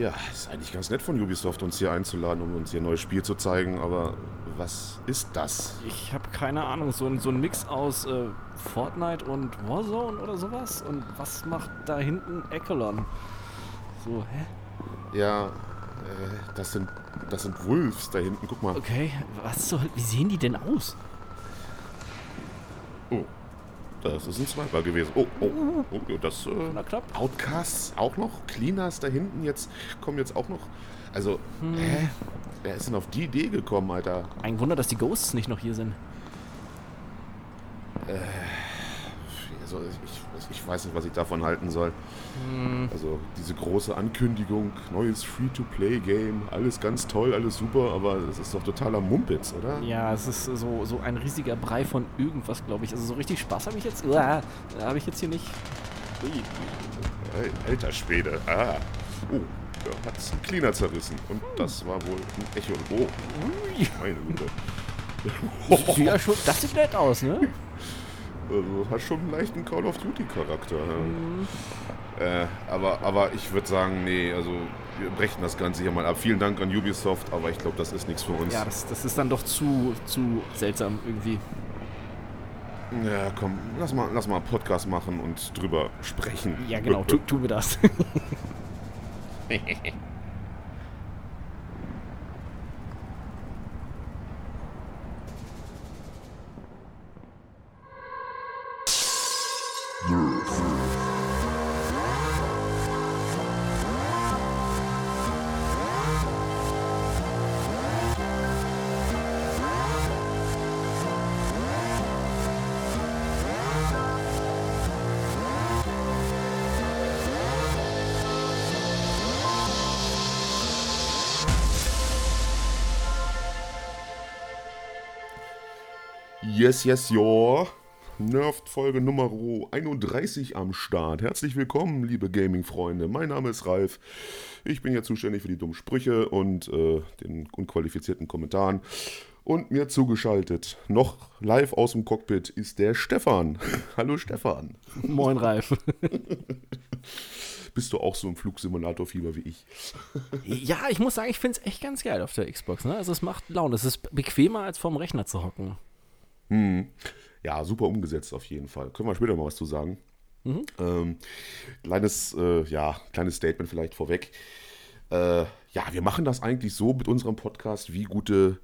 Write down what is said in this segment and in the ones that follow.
Ja, ist eigentlich ganz nett von Ubisoft, uns hier einzuladen, um uns hier ein neues Spiel zu zeigen, aber was ist das? Ich habe keine Ahnung, so ein, so ein Mix aus äh, Fortnite und Warzone oder sowas? Und was macht da hinten Echelon? So, hä? Ja, äh, das sind, das sind Wolves da hinten, guck mal. Okay, was soll, wie sehen die denn aus? Oh, das ist ein Sniper gewesen. Oh, oh, oh das äh, Na knapp. Outcasts auch noch, Cleaners da hinten jetzt kommen jetzt auch noch. Also, Hm. hä? Wer ist denn auf die Idee gekommen, Alter? Ein Wunder, dass die Ghosts nicht noch hier sind. Also ich, ich weiß nicht, was ich davon halten soll. Hm. Also diese große Ankündigung, neues Free-to-Play-Game, alles ganz toll, alles super, aber das ist doch totaler Mumpitz, oder? Ja, es ist so, so ein riesiger Brei von irgendwas, glaube ich. Also so richtig Spaß habe ich jetzt, uah, habe ich jetzt hier nicht. Alter Schwede. Ah. Oh, da hat es ein Cleaner zerrissen. Und das war wohl ein Echo. Oh, Ui. meine Güte. Sieht ja schon, das sieht nett aus, ne? Also, hat schon einen leichten Call of Duty-Charakter. Äh, aber, aber ich würde sagen, nee, also wir brechen das Ganze hier mal ab. Vielen Dank an Ubisoft, aber ich glaube, das ist nichts für uns. Ja, das, das ist dann doch zu, zu seltsam irgendwie. Ja, komm, lass mal, lass mal einen Podcast machen und drüber sprechen. Ja, genau, tu, tun wir das. Yes, yes, yo. Nerft Folge Nummer 31 am Start. Herzlich willkommen, liebe Gaming-Freunde. Mein Name ist Ralf. Ich bin ja zuständig für die dummen Sprüche und äh, den unqualifizierten Kommentaren. Und mir zugeschaltet, noch live aus dem Cockpit, ist der Stefan. Hallo Stefan. Moin, Ralf. Bist du auch so im Flugsimulator-Fieber wie ich? Ja, ich muss sagen, ich finde es echt ganz geil auf der Xbox. Ne? Also es macht Laune. Es ist bequemer, als vorm Rechner zu hocken. Ja, super umgesetzt auf jeden Fall. Können wir später mal was zu sagen. Ähm, kleines, äh, ja, kleines Statement vielleicht vorweg. Äh, ja, wir machen das eigentlich so mit unserem Podcast wie gute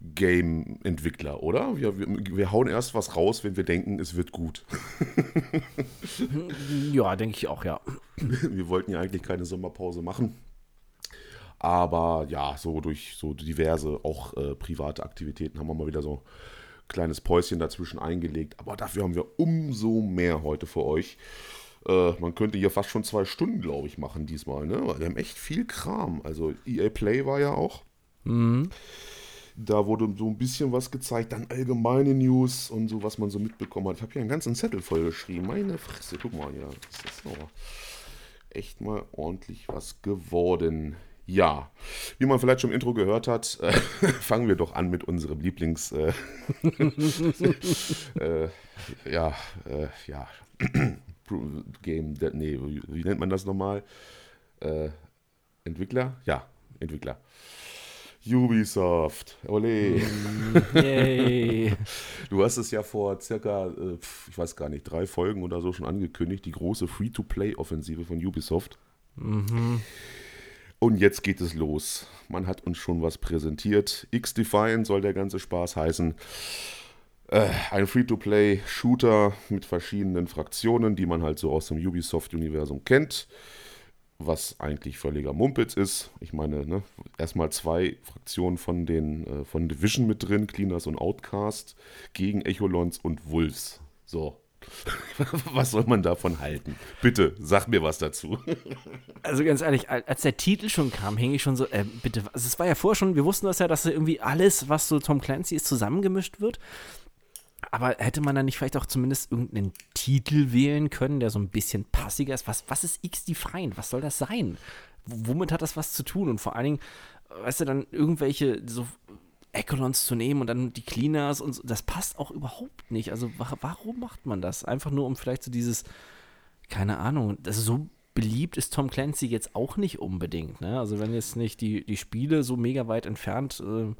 Game-Entwickler, oder? Wir, wir, wir hauen erst was raus, wenn wir denken, es wird gut. Ja, denke ich auch, ja. wir wollten ja eigentlich keine Sommerpause machen. Aber ja, so durch so diverse, auch äh, private Aktivitäten haben wir mal wieder so kleines Päuschen dazwischen eingelegt. Aber dafür haben wir umso mehr heute für euch. Äh, man könnte hier fast schon zwei Stunden, glaube ich, machen diesmal. Ne? Weil Wir haben echt viel Kram. Also EA Play war ja auch. Da wurde so ein bisschen was gezeigt, dann allgemeine News und so, was man so mitbekommen hat. Ich habe hier einen ganzen Zettel voll geschrieben. Meine Fresse, guck mal, ja, das ist aber echt mal ordentlich was geworden. Ja, wie man vielleicht schon im Intro gehört hat, äh, fangen wir doch an mit unserem Lieblings... Äh, äh, ja, äh, ja, Game, nee, wie, nennt man das nochmal? Äh, Entwickler? Ja, Entwickler. Ubisoft, ole. Yay. Du hast es ja vor circa, äh, ich weiß gar nicht, drei Folgen oder so schon angekündigt, die große Free-to-Play-Offensive von Ubisoft. Und jetzt geht es los. Man hat uns schon was präsentiert. X-Define soll der ganze Spaß heißen. Äh, ein Free-to-Play-Shooter mit verschiedenen Fraktionen, die man halt so aus dem Ubisoft-Universum kennt. Was eigentlich völliger Mumpitz ist. Ich meine, ne, erstmal zwei Fraktionen von den äh, von Division mit drin, Cleaners und Outcast, gegen Echolons und Wolves. So. was soll man davon halten? Bitte, sag mir was dazu. Also ganz ehrlich, al- als der Titel schon kam, hing ich schon so, äh, bitte, also es war ja vorher schon, wir wussten das ja, dass irgendwie alles, was so Tom Clancy ist, zusammengemischt wird. Aber hätte man dann nicht vielleicht auch zumindest irgendeinen Titel wählen können, der so ein bisschen passiger ist? Was, was ist X-Defined? Was soll das sein? Womit hat das was zu tun? Und vor allen Dingen, äh, weißt du, dann irgendwelche so Echelons zu nehmen und dann die Cleaners und so, das passt auch überhaupt nicht. Also wa warum macht man das? Einfach nur, um vielleicht so dieses, keine Ahnung, das ist so beliebt ist Tom Clancy jetzt auch nicht unbedingt. Ne? Also wenn jetzt nicht die, die Spiele so mega weit entfernt äh,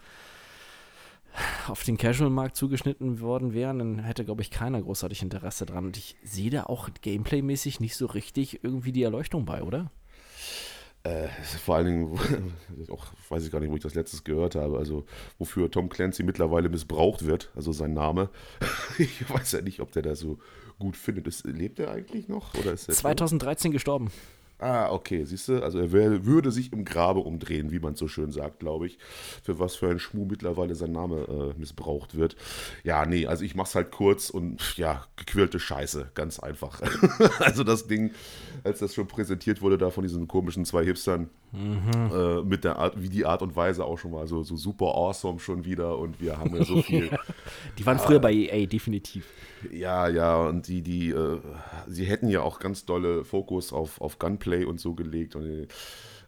auf den Casual-Markt zugeschnitten worden wären, dann hätte, glaube ich, keiner großartig Interesse dran. Und ich sehe da auch gameplay-mäßig nicht so richtig irgendwie die Erleuchtung bei, oder? Äh, vor allen Dingen, auch weiß ich gar nicht, wo ich das letztes gehört habe, also wofür Tom Clancy mittlerweile missbraucht wird, also sein Name. ich weiß ja nicht, ob der da so gut findet. Ist, lebt er eigentlich noch? Oder ist 2013 tot? gestorben. Ah, okay, siehst du, also er wär, würde sich im Grabe umdrehen, wie man so schön sagt, glaube ich. Für was für ein Schmuh mittlerweile sein Name äh, missbraucht wird. Ja, nee, also ich mach's halt kurz und ja, gequirlte Scheiße, ganz einfach. also das Ding, als das schon präsentiert wurde, da von diesen komischen zwei Hipstern, mhm. äh, mit der Art, wie die Art und Weise auch schon mal so, so super awesome schon wieder und wir haben ja so viel. die waren früher äh, bei EA, definitiv. Ja, ja, und die, die, äh, sie hätten ja auch ganz dolle Fokus auf, auf Gunplay und so gelegt. Und äh,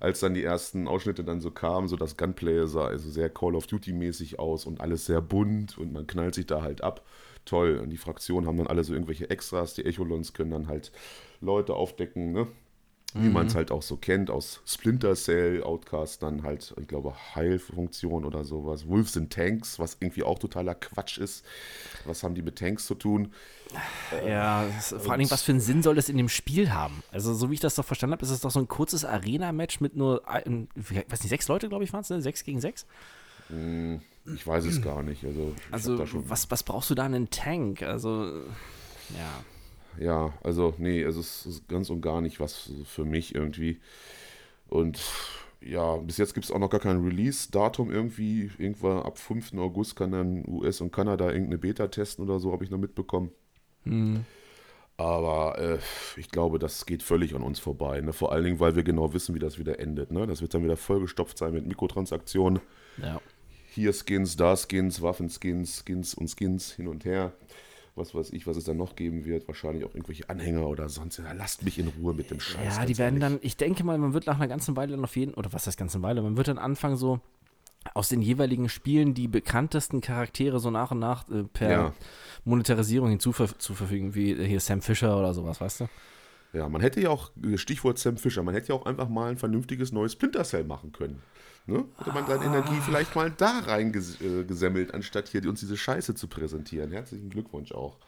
als dann die ersten Ausschnitte dann so kamen, so das Gunplay sah also sehr Call of Duty-mäßig aus und alles sehr bunt und man knallt sich da halt ab. Toll. Und die Fraktionen haben dann alle so irgendwelche Extras. Die Echolons können dann halt Leute aufdecken, ne? Wie mhm. man es halt auch so kennt, aus Splinter Cell, Outcast, dann halt, ich glaube, Heilfunktion oder sowas. Wolves in Tanks, was irgendwie auch totaler Quatsch ist. Was haben die mit Tanks zu tun? Ja, vor allen Dingen, was für einen Sinn soll das in dem Spiel haben? Also, so wie ich das doch verstanden habe, ist es doch so ein kurzes Arena-Match mit nur, ich weiß nicht, sechs Leute, glaube ich, waren es, ne? Sechs gegen sechs? Hm, ich weiß es gar nicht. Also, also was, was brauchst du da einen Tank? Also, ja ja, also nee, es ist ganz und gar nicht was für mich irgendwie. Und ja, bis jetzt gibt es auch noch gar kein Release-Datum irgendwie. Irgendwann ab 5. August kann dann US und Kanada irgendeine Beta testen oder so, habe ich noch mitbekommen. Mhm. Aber äh, ich glaube, das geht völlig an uns vorbei. Ne? Vor allen Dingen, weil wir genau wissen, wie das wieder endet. Ne? Das wird dann wieder vollgestopft sein mit Mikrotransaktionen. Ja. Hier Skins, da Skins, Waffenskins, Skins und Skins hin und her was weiß ich, was es dann noch geben wird. Wahrscheinlich auch irgendwelche Anhänger oder sonst. Ja, lasst mich in Ruhe mit dem Scheiß. Ja, die werden ehrlich. dann, ich denke mal, man wird nach einer ganzen Weile dann auf jeden, oder was heißt ganze Weile, man wird dann anfangen so aus den jeweiligen Spielen die bekanntesten Charaktere so nach und nach äh, per ja. Monetarisierung hinzuzufügen, wie hier Sam Fisher oder sowas, weißt du? Ja, man hätte ja auch, Stichwort Sam Fisher, man hätte ja auch einfach mal ein vernünftiges neues Splinter Cell machen können. Ne? Hätte man seine Energie vielleicht mal da reingesemmelt, äh, anstatt hier uns diese Scheiße zu präsentieren. Herzlichen Glückwunsch auch.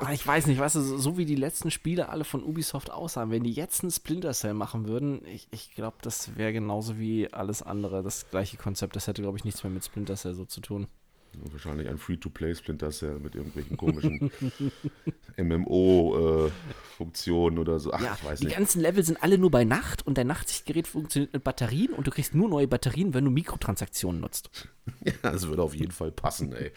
Ah, ich weiß nicht, weißt du, so wie die letzten Spiele alle von Ubisoft aussahen, wenn die jetzt ein Splinter Cell machen würden, ich, ich glaube, das wäre genauso wie alles andere, das gleiche Konzept. Das hätte, glaube ich, nichts mehr mit Splinter Cell so zu tun. Wahrscheinlich ein Free-to-Play-Splinter Cell mit irgendwelchen komischen MMO-Funktionen äh, oder so. Ach, ja, ich weiß die nicht. ganzen Level sind alle nur bei Nacht und dein Nachtsichtgerät funktioniert mit Batterien und du kriegst nur neue Batterien, wenn du Mikrotransaktionen nutzt. Ja, das würde auf jeden Fall passen, ey.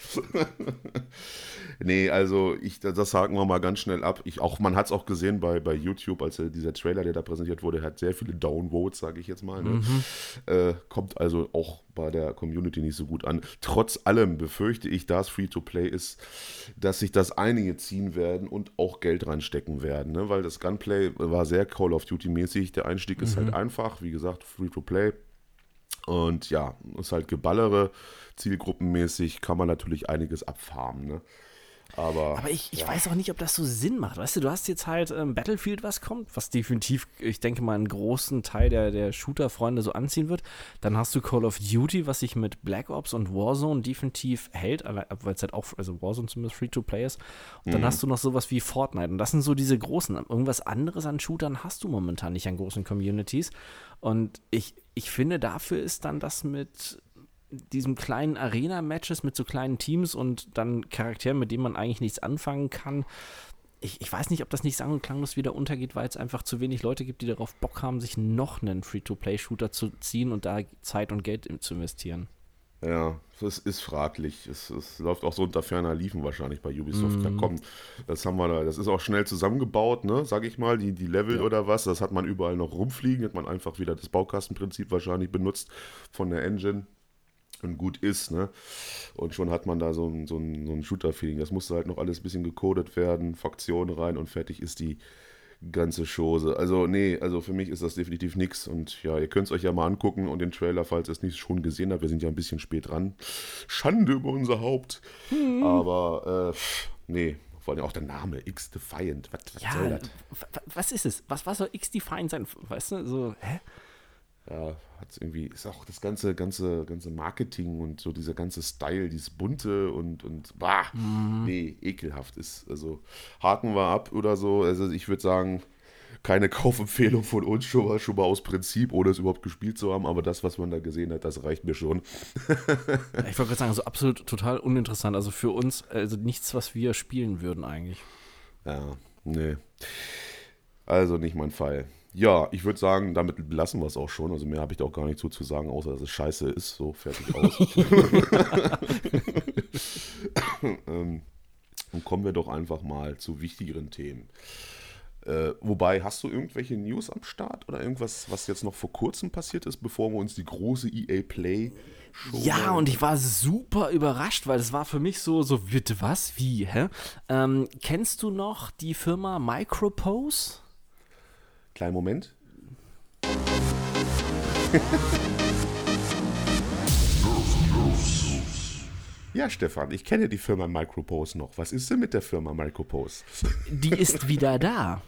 nee, also ich, das haken wir mal ganz schnell ab. Ich, auch, man hat es auch gesehen bei, bei YouTube, als dieser Trailer, der da präsentiert wurde, hat sehr viele Downvotes, sage ich jetzt mal. Ne? Mhm. Äh, kommt also auch bei der Community nicht so gut an. Trotz allem befürchte ich, da es Free-to-Play ist, dass sich das einige ziehen werden und auch Geld reinstecken werden, ne? weil das Gunplay war sehr Call of Duty-mäßig. Der Einstieg mhm. ist halt mhm. einfach, wie gesagt, Free-to-Play. Und ja, ist halt Geballere, zielgruppenmäßig kann man natürlich einiges abfarmen. Ne? Aber, aber ich, ich ja. weiß auch nicht, ob das so Sinn macht. Weißt du, du hast jetzt halt ähm, Battlefield, was kommt, was definitiv, ich denke mal, einen großen Teil der, der Shooter-Freunde so anziehen wird. Dann hast du Call of Duty, was sich mit Black Ops und Warzone definitiv hält, weil es halt auch, also Warzone zumindest Free-to-Play ist. Und dann mhm. hast du noch sowas wie Fortnite. Und das sind so diese großen. Irgendwas anderes an Shootern hast du momentan nicht an großen Communities. Und ich, ich finde, dafür ist dann das mit diesem kleinen Arena-Matches mit so kleinen Teams und dann Charakteren, mit denen man eigentlich nichts anfangen kann. Ich, ich weiß nicht, ob das nicht sang- und klanglos wieder untergeht, weil es einfach zu wenig Leute gibt, die darauf Bock haben, sich noch einen Free-to-Play-Shooter zu ziehen und da Zeit und Geld zu investieren. Ja, das ist fraglich. Es, es, läuft auch so unter ferner Liefen wahrscheinlich bei Ubisoft. Mm. Da kommt, das haben wir da, das ist auch schnell zusammengebaut, ne, sag ich mal, die, die Level ja. oder was, das hat man überall noch rumfliegen, hat man einfach wieder das Baukastenprinzip wahrscheinlich benutzt von der Engine und gut ist, ne? Und schon hat man da so ein, so ein, so ein Shooter-Feeling. Das musste halt noch alles ein bisschen gecodet werden, Faktionen rein und fertig ist die ganze Chose. Also, nee, also für mich ist das definitiv nichts. Und ja, ihr könnt es euch ja mal angucken und den Trailer, falls ihr es nicht schon gesehen habt. Wir sind ja ein bisschen spät dran. Schande über unser Haupt. Hm. Aber, äh, nee, Vor allem auch der Name, X-Defiant. Was, was ja, soll das? wa- was ist es? Was, was soll X-Define sein? Weißt du, so, hä? Ja, hat irgendwie, ist auch das ganze, ganze, ganze Marketing und so dieser ganze Style, dieses bunte und, und bah, nee, ekelhaft ist. Also haken wir ab oder so. Also ich würde sagen, keine Kaufempfehlung von uns schon mal, schon mal aus Prinzip, ohne es überhaupt gespielt zu haben, aber das, was man da gesehen hat, das reicht mir schon. Ich wollte gerade sagen, so absolut total uninteressant. Also für uns, also nichts, was wir spielen würden eigentlich. Ja, nee. Also nicht mein Fall. Ja, ich würde sagen, damit belassen wir es auch schon. Also mehr habe ich da auch gar nicht so zu sagen, außer dass es scheiße ist. So, fertig aus. ähm, und kommen wir doch einfach mal zu wichtigeren Themen. Äh, wobei, hast du irgendwelche News am Start oder irgendwas, was jetzt noch vor kurzem passiert ist, bevor wir uns die große EA Play Show Ja, und ich war super überrascht, weil das war für mich so, so, bitte was? Wie, hä? Ähm, kennst du noch die Firma Micropose? Kleinen Moment. Ja, Stefan, ich kenne die Firma Micropose noch. Was ist denn mit der Firma Micropose? Die ist wieder da.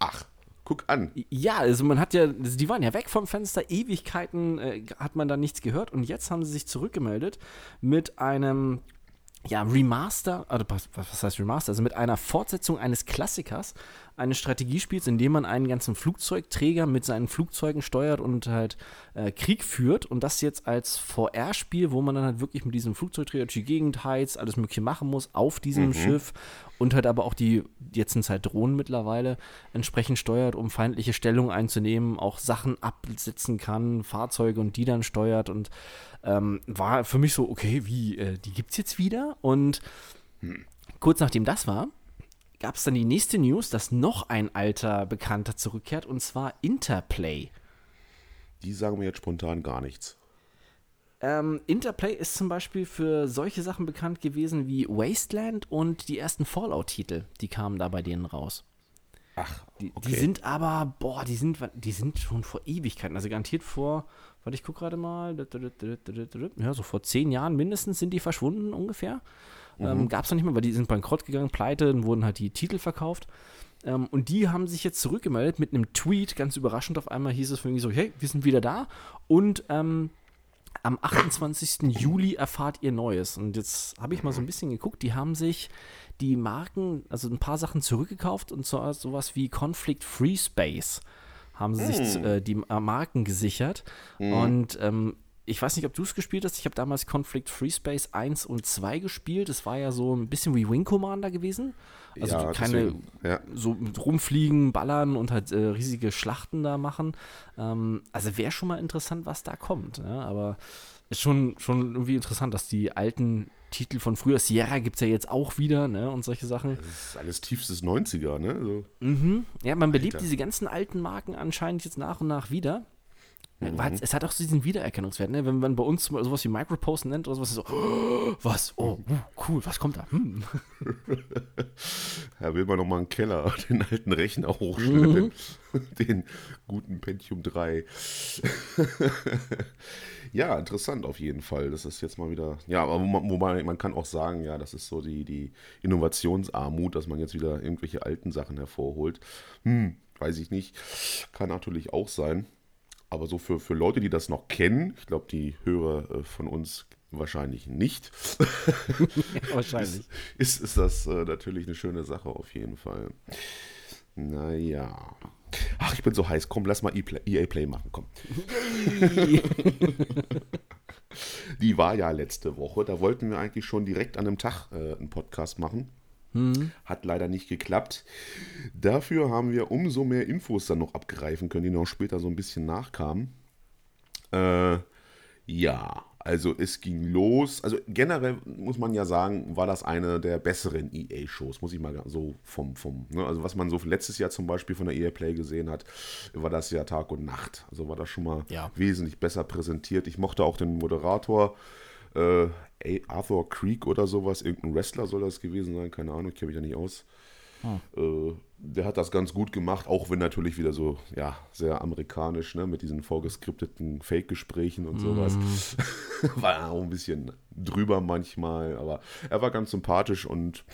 Ach, guck an. Ja, also man hat ja, also die waren ja weg vom Fenster, Ewigkeiten äh, hat man da nichts gehört und jetzt haben sie sich zurückgemeldet mit einem ja, Remaster, also was, was heißt Remaster? Also mit einer Fortsetzung eines Klassikers, eines Strategiespiels, in dem man einen ganzen Flugzeugträger mit seinen Flugzeugen steuert und halt äh, Krieg führt und das jetzt als VR-Spiel, wo man dann halt wirklich mit diesem Flugzeugträger durch die Gegend heizt, alles mögliche machen muss auf diesem Schiff und halt aber auch die, jetzt sind es halt Drohnen mittlerweile, entsprechend steuert, um feindliche Stellungen einzunehmen, auch Sachen absetzen kann, Fahrzeuge und die dann steuert und ähm, war für mich so, okay, wie, äh, die gibt's jetzt wieder? Und kurz nachdem das war, gab es dann die nächste News, dass noch ein alter Bekannter zurückkehrt und zwar Interplay. Die sagen mir jetzt spontan gar nichts. Ähm, Interplay ist zum Beispiel für solche Sachen bekannt gewesen wie Wasteland und die ersten Fallout-Titel, die kamen da bei denen raus. Ach, Die, okay. die sind aber, boah, die sind, die sind schon vor Ewigkeiten, also garantiert vor, warte, ich gucke gerade mal, ja, so vor zehn Jahren mindestens sind die verschwunden ungefähr. Ähm, Gab es noch nicht mehr, weil die sind bankrott gegangen, pleite, dann wurden halt die Titel verkauft. Ähm, und die haben sich jetzt zurückgemeldet mit einem Tweet, ganz überraschend auf einmal hieß es irgendwie so, hey, wir sind wieder da und ähm, am 28. Juli erfahrt ihr Neues. Und jetzt habe ich mal so ein bisschen geguckt, die haben sich die Marken, also ein paar Sachen zurückgekauft und zwar sowas wie Conflict Free Space haben sie sich äh, die äh, Marken gesichert. Und ähm, ich weiß nicht, ob du es gespielt hast. Ich habe damals Conflict Free Space 1 und 2 gespielt. Das war ja so ein bisschen wie Wing Commander gewesen. Also Ja, keine ja. so mit rumfliegen, ballern und halt äh, riesige Schlachten da machen. Ähm, also wäre schon mal interessant, was da kommt. Ja? Aber ist schon, schon irgendwie interessant, dass die alten Titel von früher, Sierra gibt es ja jetzt auch wieder, ne? Und solche Sachen. Das ist alles tiefstes 90er, ne? So. Mhm. Ja, man belebt Alter. diese ganzen alten Marken anscheinend jetzt nach und nach wieder. Mhm. Es hat auch so diesen Wiedererkennungswert, ne? Wenn man bei uns sowas wie Micropost nennt oder sowas, so, oh, was? Oh, uh, cool, was kommt da? Hm. Da will man noch mal einen Keller, den alten Rechner hochstellen. Den guten Pentium 3. ja, interessant auf jeden Fall. Das ist jetzt mal wieder. Ja, aber wo- wobei man kann auch sagen, ja, das ist so die, die Innovationsarmut, dass man jetzt wieder irgendwelche alten Sachen hervorholt. Hm, weiß ich nicht. Kann natürlich auch sein. Aber so für, für Leute, die das noch kennen, ich glaube, die Hörer äh, von uns wahrscheinlich nicht. Wahrscheinlich. ist, ist das äh, natürlich eine schöne Sache auf jeden Fall. Naja. Ach, ich bin so heiß. Komm, lass mal EA Play machen. Komm. Die war ja letzte Woche. Da wollten wir eigentlich schon direkt an einem Tag äh, einen Podcast machen. Hat leider nicht geklappt. Dafür haben wir umso mehr Infos dann noch abgreifen können, die noch später so ein bisschen nachkamen. Äh, ja, also es ging los. Also generell muss man ja sagen, war das eine der besseren EA-Shows, muss ich mal so vom, vom, ne? also was man so letztes Jahr zum Beispiel von der EA Play gesehen hat, war das ja Tag und Nacht. Also war das schon mal Ja. wesentlich besser präsentiert. Ich mochte auch den Moderator, äh, Arthur Creek oder sowas, irgendein Wrestler soll das gewesen sein, keine Ahnung, ich kenne mich da nicht aus. Äh, der hat das ganz gut gemacht, auch wenn natürlich wieder so, ja, sehr amerikanisch, ne, mit diesen vorgeskripteten Fake-Gesprächen und sowas. war auch ein bisschen drüber manchmal, aber er war ganz sympathisch und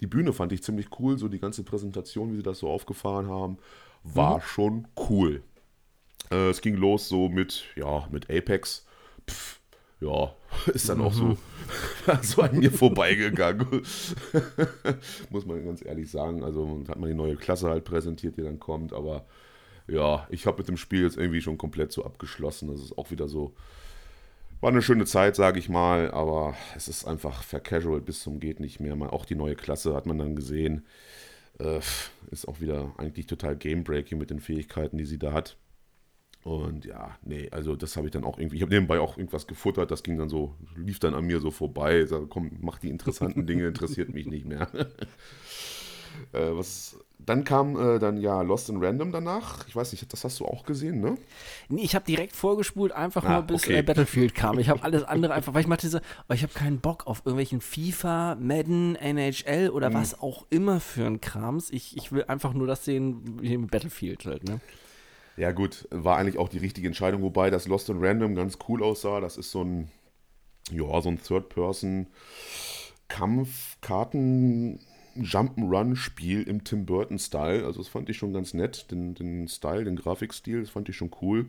die Bühne fand ich ziemlich cool, so die ganze Präsentation, wie sie das so aufgefahren haben, war schon cool. Äh, es ging los so mit, ja, mit Apex. Pff, ja, ist dann auch so, so an mir vorbeigegangen. Muss man ganz ehrlich sagen. Also hat man die neue Klasse halt präsentiert, die dann kommt, aber ja, ich habe mit dem Spiel jetzt irgendwie schon komplett so abgeschlossen. Das ist auch wieder so. War eine schöne Zeit, sage ich mal, aber es ist einfach vercasual bis zum geht nicht mehr. Mal auch die neue Klasse hat man dann gesehen. Äh, ist auch wieder eigentlich total Game-Breaking mit den Fähigkeiten, die sie da hat. Und ja, nee, also das habe ich dann auch irgendwie, ich habe nebenbei auch irgendwas gefuttert, das ging dann so, lief dann an mir so vorbei. Ich sage, komm, mach die interessanten Dinge, interessiert mich nicht mehr. äh, was, dann kam äh, dann ja Lost in Random danach. Ich weiß nicht, das hast du auch gesehen, ne? Nee, ich habe direkt vorgespult, einfach Ah, nur bis okay. äh, Battlefield kam. Ich habe alles andere einfach, weil ich machte so, oh, ich habe keinen Bock auf irgendwelchen FIFA, Madden, NHL oder was auch immer für ein Krams. Ich, ich will einfach nur das sehen, wie Battlefield halt, ne? Ja, gut, war eigentlich auch die richtige Entscheidung, wobei das Lost in Random ganz cool aussah. Das ist so ein, ja, so ein Third-Person-Kampf-Karten- Jump'n'Run-Spiel im Tim Burton-Style. Also das fand ich schon ganz nett, den, den Style, den Grafikstil, das fand ich schon cool.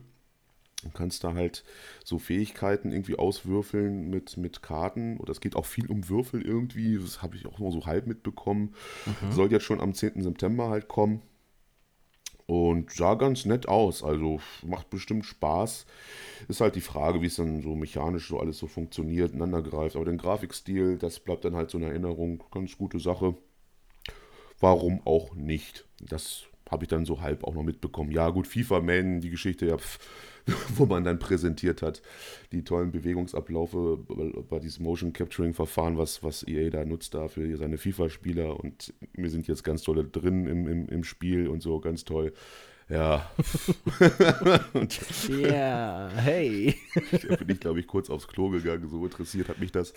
Du kannst da halt so Fähigkeiten irgendwie auswürfeln mit, mit Karten. Oder es geht auch viel um Würfel irgendwie. Das habe ich auch nur so halb mitbekommen. Soll jetzt schon am 10. September halt kommen. Und sah ganz nett aus. Also macht bestimmt Spaß. Ist halt die Frage, wie es dann so mechanisch so alles so funktioniert, ineinander greift. Aber den Grafikstil, das bleibt dann halt so in Erinnerung. Ganz gute Sache. Warum auch nicht? Das habe ich dann so halb auch noch mitbekommen. Ja, gut, FIFA Man, die Geschichte, ja, pf, wo man dann präsentiert hat, die tollen Bewegungsabläufe bei, diesem Motion Capturing Verfahren, was, was EA da nutzt da für seine FIFA-Spieler und wir sind jetzt ganz toll drin im, im, im Spiel und so, ganz toll. Ja, Ja, hey. da bin ich, glaube ich, kurz aufs Klo gegangen, so interessiert hat mich das.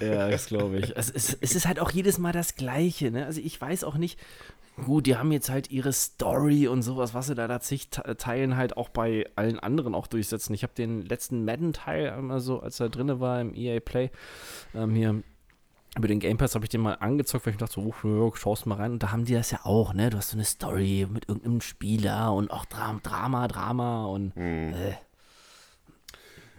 Ja, das glaube ich. Es ist, es ist halt auch jedes Mal das Gleiche, ne? Also ich weiß auch nicht, gut, die haben jetzt halt ihre Story und sowas, was sie da da zig Te- Teilen halt auch bei allen anderen auch durchsetzen. Ich habe den letzten Madden-Teil, also als er drinne war im EA Play, ähm, hier über den Game Pass habe ich den mal angezockt, weil ich dachte, so, oh, schaust mal rein. Und da haben die das ja auch, ne? Du hast so eine Story mit irgendeinem Spieler und auch Dra Drama, Drama und äh,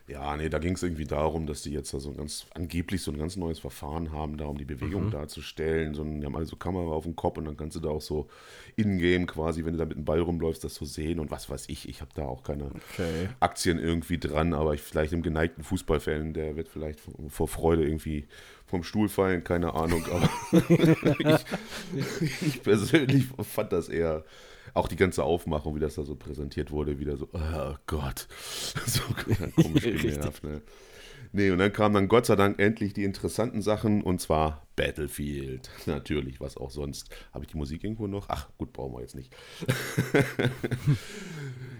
Ja, nee, da ging es irgendwie darum, dass die jetzt da so ein ganz, angeblich so ein ganz neues Verfahren haben, da um die Bewegung darzustellen. So die haben alle so Kamera auf dem Kopf und dann kannst du da auch so in-game quasi, wenn du da mit dem Ball rumläufst, das so sehen und was weiß ich. Ich habe da auch keine Okay. Aktien irgendwie dran, aber ich, vielleicht im geneigten Fußballfan, der wird vielleicht vor, vor Freude irgendwie vom Stuhl fallen, keine Ahnung. Aber ich, ich persönlich fand das eher, auch die ganze Aufmachung, wie das da so präsentiert wurde, wieder so, oh Gott, so komisch genervt. Ne? Nee, und dann kamen dann Gott sei Dank endlich die interessanten Sachen und zwar Battlefield. Natürlich, was auch sonst. Habe ich die Musik irgendwo noch? Ach, gut, brauchen wir jetzt nicht.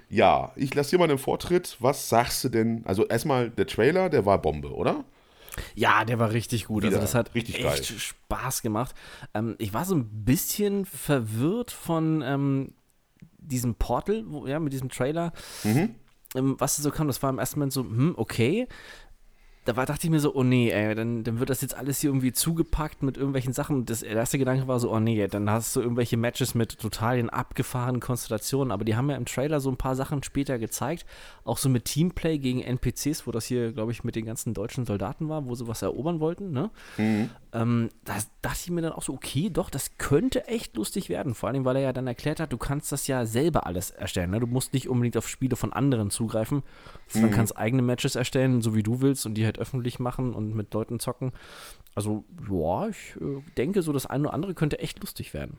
ja, ich lasse dir mal den Vortritt. Was sagst du denn? Also erstmal der Trailer, der war Bombe, oder? Ja, der war richtig gut. Wieder also das hat richtig echt geil. Spaß gemacht. Ähm, ich war so ein bisschen verwirrt von ähm, diesem Portal, wo, ja, mit diesem Trailer. Mhm. Ähm, was so kam, das war im ersten Moment so, hm, okay. Da war, dachte ich mir so, oh nee, ey, dann, dann wird das jetzt alles hier irgendwie zugepackt mit irgendwelchen Sachen. Und Das der erste Gedanke war so, oh nee, dann hast du irgendwelche Matches mit total den abgefahrenen Konstellationen. Aber die haben ja im Trailer so ein paar Sachen später gezeigt. Auch so mit Teamplay gegen NPCs, wo das hier, glaube ich, mit den ganzen deutschen Soldaten war, wo sie was erobern wollten. Ne? Ähm, da dachte ich mir dann auch so, okay, doch, das könnte echt lustig werden. Vor allem, weil er ja dann erklärt hat, du kannst das ja selber alles erstellen. Ne? Du musst nicht unbedingt auf Spiele von anderen zugreifen, sondern kannst eigene Matches erstellen, so wie du willst und die halt öffentlich machen und mit Leuten zocken. Also, ja, ich äh, denke, so das eine oder andere könnte echt lustig werden.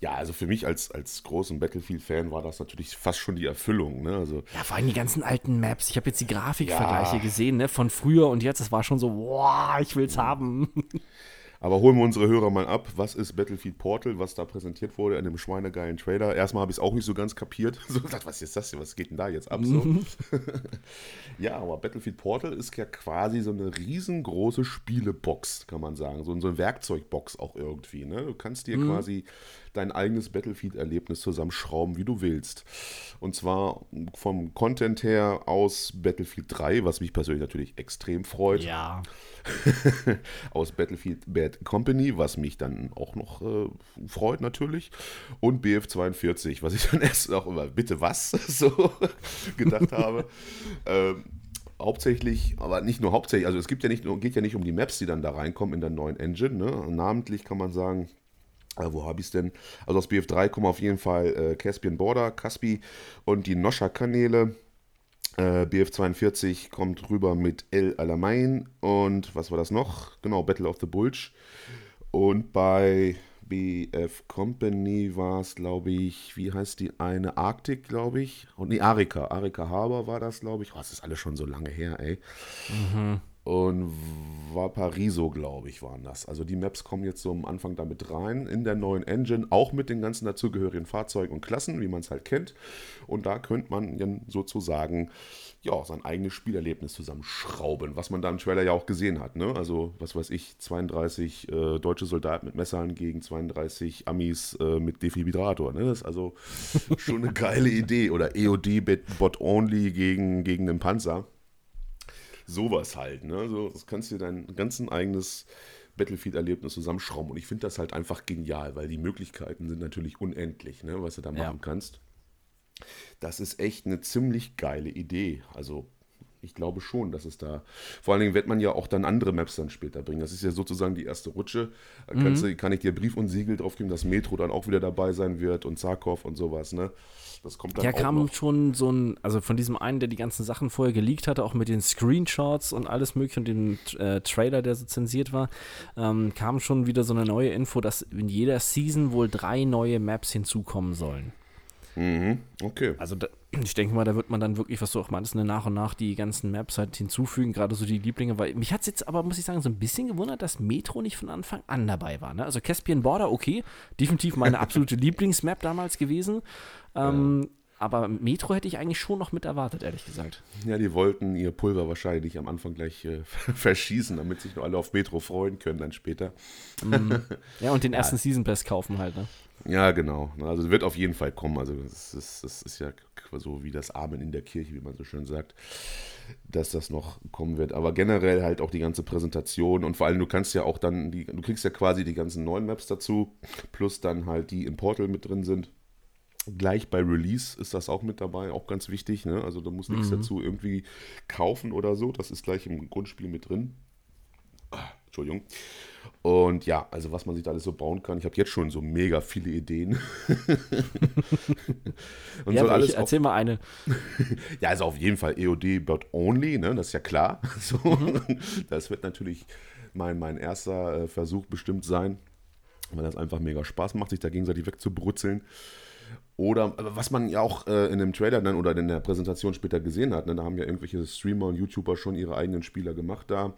Ja, also für mich als, als großen Battlefield-Fan war das natürlich fast schon die Erfüllung. Ne? Also Ja, vor allem die ganzen alten Maps. Ich habe jetzt die Grafikvergleiche Ja. gesehen, ne, von früher und jetzt. Das war schon so, wow, ich will's haben. Aber holen wir unsere Hörer mal ab. Was ist Battlefield Portal, was da präsentiert wurde in einem schweinegeilen Trailer? Erstmal habe ich es auch nicht so ganz kapiert. So gedacht, was ist das hier? Was geht denn da jetzt ab? So. ja, aber Battlefield Portal ist ja quasi so eine riesengroße Spielebox, kann man sagen. So, so eine Werkzeugbox auch irgendwie. Ne? Du kannst dir mhm. quasi dein eigenes Battlefield-Erlebnis zusammenschrauben, wie du willst. Und zwar vom Content her aus Battlefield 3, was mich persönlich natürlich extrem freut. Ja. aus Battlefield Bad Company, was mich dann auch noch äh, freut natürlich. Und BF42, was ich dann erst auch immer, bitte was, so gedacht habe. ähm, hauptsächlich, aber nicht nur hauptsächlich, also es gibt ja nicht, geht ja nicht um die Maps, die dann da reinkommen in der neuen Engine. Ne? Namentlich kann man sagen, äh, wo habe ich es denn? Also aus BF3 kommen auf jeden Fall äh, Caspian Border, Caspi und die Nosha-Kanäle. Äh, BF42 kommt rüber mit El Alamein und was war das noch? Genau, Battle of the Bulge. Und bei BF Company war es, glaube ich, wie heißt die eine? Arctic, glaube ich. Und nee, Arika. Arika Harbor war das, glaube ich. Oh, das ist alles schon so lange her, ey. Mhm und Valparaiso, glaube ich, waren das. Also die Maps kommen jetzt so am Anfang damit rein in der neuen Engine, auch mit den ganzen dazugehörigen Fahrzeugen und Klassen, wie man es halt kennt. Und da könnte man dann sozusagen ja, sein eigenes Spielerlebnis zusammenschrauben, was man da im Trailer ja auch gesehen hat. Ne? Also, was weiß ich, 32 äh, deutsche Soldaten mit Messern gegen 32 Amis äh, mit Defibrillator. Ne? Das ist also schon eine geile Idee. Oder EOD-Bot-Only gegen, gegen einen Panzer sowas halt. Ne? So, das kannst du dir dein ganzen eigenes Battlefield-Erlebnis zusammenschrauben. Und ich finde das halt einfach genial, weil die Möglichkeiten sind natürlich unendlich, ne, was du da machen ja. kannst. Das ist echt eine ziemlich geile Idee. Also ich glaube schon, dass es da. Vor allen Dingen wird man ja auch dann andere Maps dann später bringen. Das ist ja sozusagen die erste Rutsche. Da mhm. du, kann ich dir Brief und Siegel drauf geben, dass Metro dann auch wieder dabei sein wird und Zarkov und sowas, ne? Das kommt dann ja, kam noch. schon so ein, also von diesem einen, der die ganzen Sachen vorher geleakt hatte, auch mit den Screenshots und alles mögliche und dem äh, Trailer, der so zensiert war, ähm, kam schon wieder so eine neue Info, dass in jeder Season wohl drei neue Maps hinzukommen sollen. Mhm, okay. Also da, ich denke mal, da wird man dann wirklich, was du auch meinst, ne, nach und nach die ganzen Maps halt hinzufügen, gerade so die Lieblinge, weil mich hat es jetzt aber, muss ich sagen, so ein bisschen gewundert, dass Metro nicht von Anfang an dabei war. Ne? Also Caspian Border, okay, definitiv meine absolute Lieblingsmap damals gewesen. Ähm, ja. Aber Metro hätte ich eigentlich schon noch mit erwartet, ehrlich gesagt. Ja, die wollten ihr Pulver wahrscheinlich am Anfang gleich äh, verschießen, damit sich nur alle auf Metro freuen können dann später. Mm. Ja, und den ersten ja. Season Pass kaufen halt, ne? Ja, genau. Also wird auf jeden Fall kommen. Also das ist, das ist ja so wie das Amen in der Kirche, wie man so schön sagt, dass das noch kommen wird. Aber generell halt auch die ganze Präsentation und vor allem du kannst ja auch dann, die, du kriegst ja quasi die ganzen neuen Maps dazu, plus dann halt die im Portal mit drin sind. Gleich bei Release ist das auch mit dabei, auch ganz wichtig. Ne? Also da muss nichts mhm. dazu irgendwie kaufen oder so. Das ist gleich im Grundspiel mit drin. Ah, Entschuldigung. Und ja, also was man sich da alles so bauen kann. Ich habe jetzt schon so mega viele Ideen. Und ja, alles ich, erzähl mal eine. ja, also auf jeden Fall EOD but only, ne? das ist ja klar. So, mhm. Das wird natürlich mein, mein erster äh, Versuch bestimmt sein, weil das einfach mega Spaß macht, sich da gegenseitig wegzubrutzeln. Oder was man ja auch äh, in dem Trailer dann oder in der Präsentation später gesehen hat, ne, da haben ja irgendwelche Streamer und YouTuber schon ihre eigenen Spieler gemacht da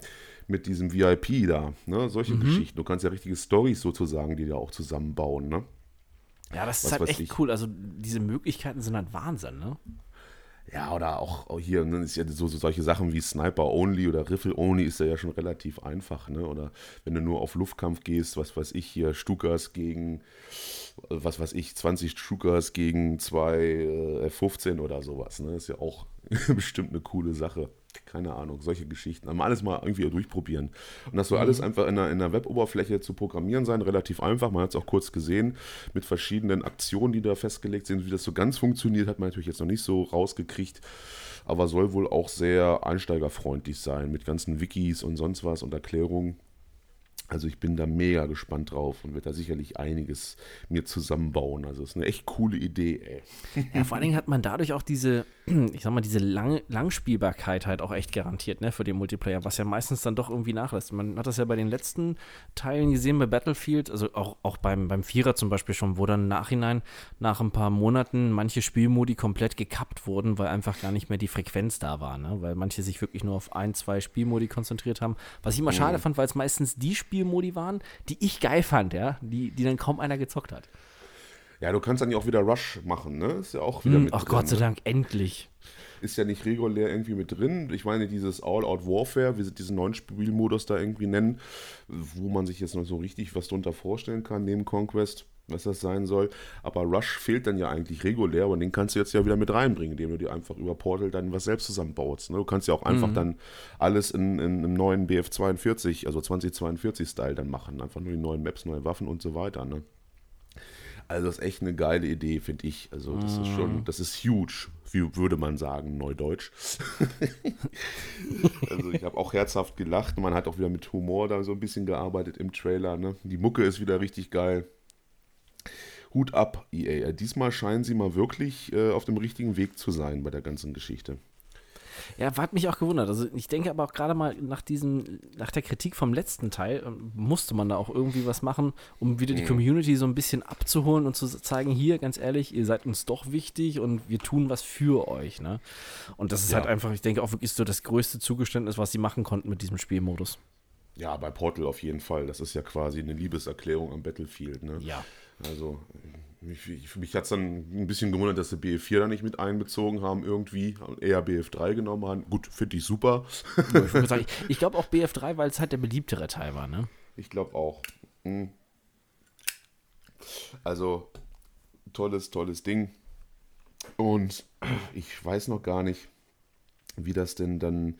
mit diesem VIP da, ne? Solche mhm. Geschichten. Du kannst ja richtige Stories sozusagen, die da auch zusammenbauen, ne? Ja, das Was ist halt echt ich. cool. Also diese Möglichkeiten sind halt Wahnsinn, ne? Ja, oder auch, hier, ne, ist ja so, so, solche Sachen wie Sniper Only oder Riffle Only ist ja, ja schon relativ einfach, ne? Oder wenn du nur auf Luftkampf gehst, was weiß ich hier, Stukas gegen, was weiß ich, 20 Stukas gegen zwei äh, F-15 oder sowas, ne? Ist ja auch bestimmt eine coole Sache keine Ahnung, solche Geschichten. Aber alles mal irgendwie durchprobieren. Und das soll mhm. alles einfach in der, in der Web-Oberfläche zu programmieren sein, relativ einfach. Man hat es auch kurz gesehen, mit verschiedenen Aktionen, die da festgelegt sind. Wie das so ganz funktioniert, hat man natürlich jetzt noch nicht so rausgekriegt. Aber soll wohl auch sehr einsteigerfreundlich sein, mit ganzen Wikis und sonst was und Erklärungen. Also ich bin da mega gespannt drauf und werde da sicherlich einiges mir zusammenbauen. Also es ist eine echt coole Idee, ey. Ja, vor allen Dingen hat man dadurch auch diese, ich sag mal, diese Lang Langspielbarkeit halt auch echt garantiert, ne, für den Multiplayer, was ja meistens dann doch irgendwie nachlässt. Man hat das ja bei den letzten Teilen gesehen, bei Battlefield, also auch, auch beim, beim Vierer zum Beispiel schon, wo dann im Nachhinein nach ein paar Monaten manche Spielmodi komplett gekappt wurden, weil einfach gar nicht mehr die Frequenz da war, ne? Weil manche sich wirklich nur auf ein, zwei Spielmodi konzentriert haben. Was ich immer mhm. schade fand, weil es meistens die Spiele Spielmodi waren, die ich geil fand, ja, die, die dann kaum einer gezockt hat. Ja, du kannst dann ja auch wieder Rush machen, ne? Ist ja auch wieder Hm, mit ach drin, Gott sei ne? Dank, endlich. Ist ja nicht regulär irgendwie mit drin. Ich meine, dieses All-Out Warfare, wie sie diesen neuen Spielmodus da irgendwie nennen, wo man sich jetzt noch so richtig was drunter vorstellen kann, neben Conquest, was das sein soll. Aber Rush fehlt dann ja eigentlich regulär und den kannst du jetzt ja wieder mit reinbringen, indem du dir einfach über Portal dann was selbst zusammenbaust. Ne? Du kannst ja auch einfach dann alles in, in einem neuen BF42, also 2042-Style dann machen. Einfach nur die neuen Maps, neue Waffen und so weiter. Ne? Also das ist echt eine geile Idee, finde ich. Also das ist schon, das ist huge, wie würde man sagen, neudeutsch. also ich habe auch herzhaft gelacht. Man hat auch wieder mit Humor da so ein bisschen gearbeitet im Trailer. Ne? Die Mucke ist wieder richtig geil. Hut ab, EA. Diesmal scheinen sie mal wirklich äh, auf dem richtigen Weg zu sein bei der ganzen Geschichte. Ja, hat mich auch gewundert. Also ich denke aber auch gerade mal nach diesem, nach der Kritik vom letzten Teil ähm, musste man da auch irgendwie was machen, um wieder die Community so ein bisschen abzuholen und zu zeigen, hier, ganz ehrlich, ihr seid uns doch wichtig und wir tun was für euch. Ne? Und das ist Ja. halt einfach, ich denke auch wirklich so das größte Zugeständnis, was sie machen konnten mit diesem Spielmodus. Ja, bei Portal auf jeden Fall. Das ist ja quasi eine Liebeserklärung am Battlefield. Ne? Ja. Also, mich, für mich hat es dann ein bisschen gewundert, dass sie BF4 da nicht mit einbezogen haben, irgendwie. Eher BF3 genommen haben. Gut, finde ich super. Ich, ich, ich glaube auch BF3, weil es halt der beliebtere Teil war, ne? Ich glaube auch. Hm. Also, tolles, tolles Ding. Und ich weiß noch gar nicht, wie das denn dann,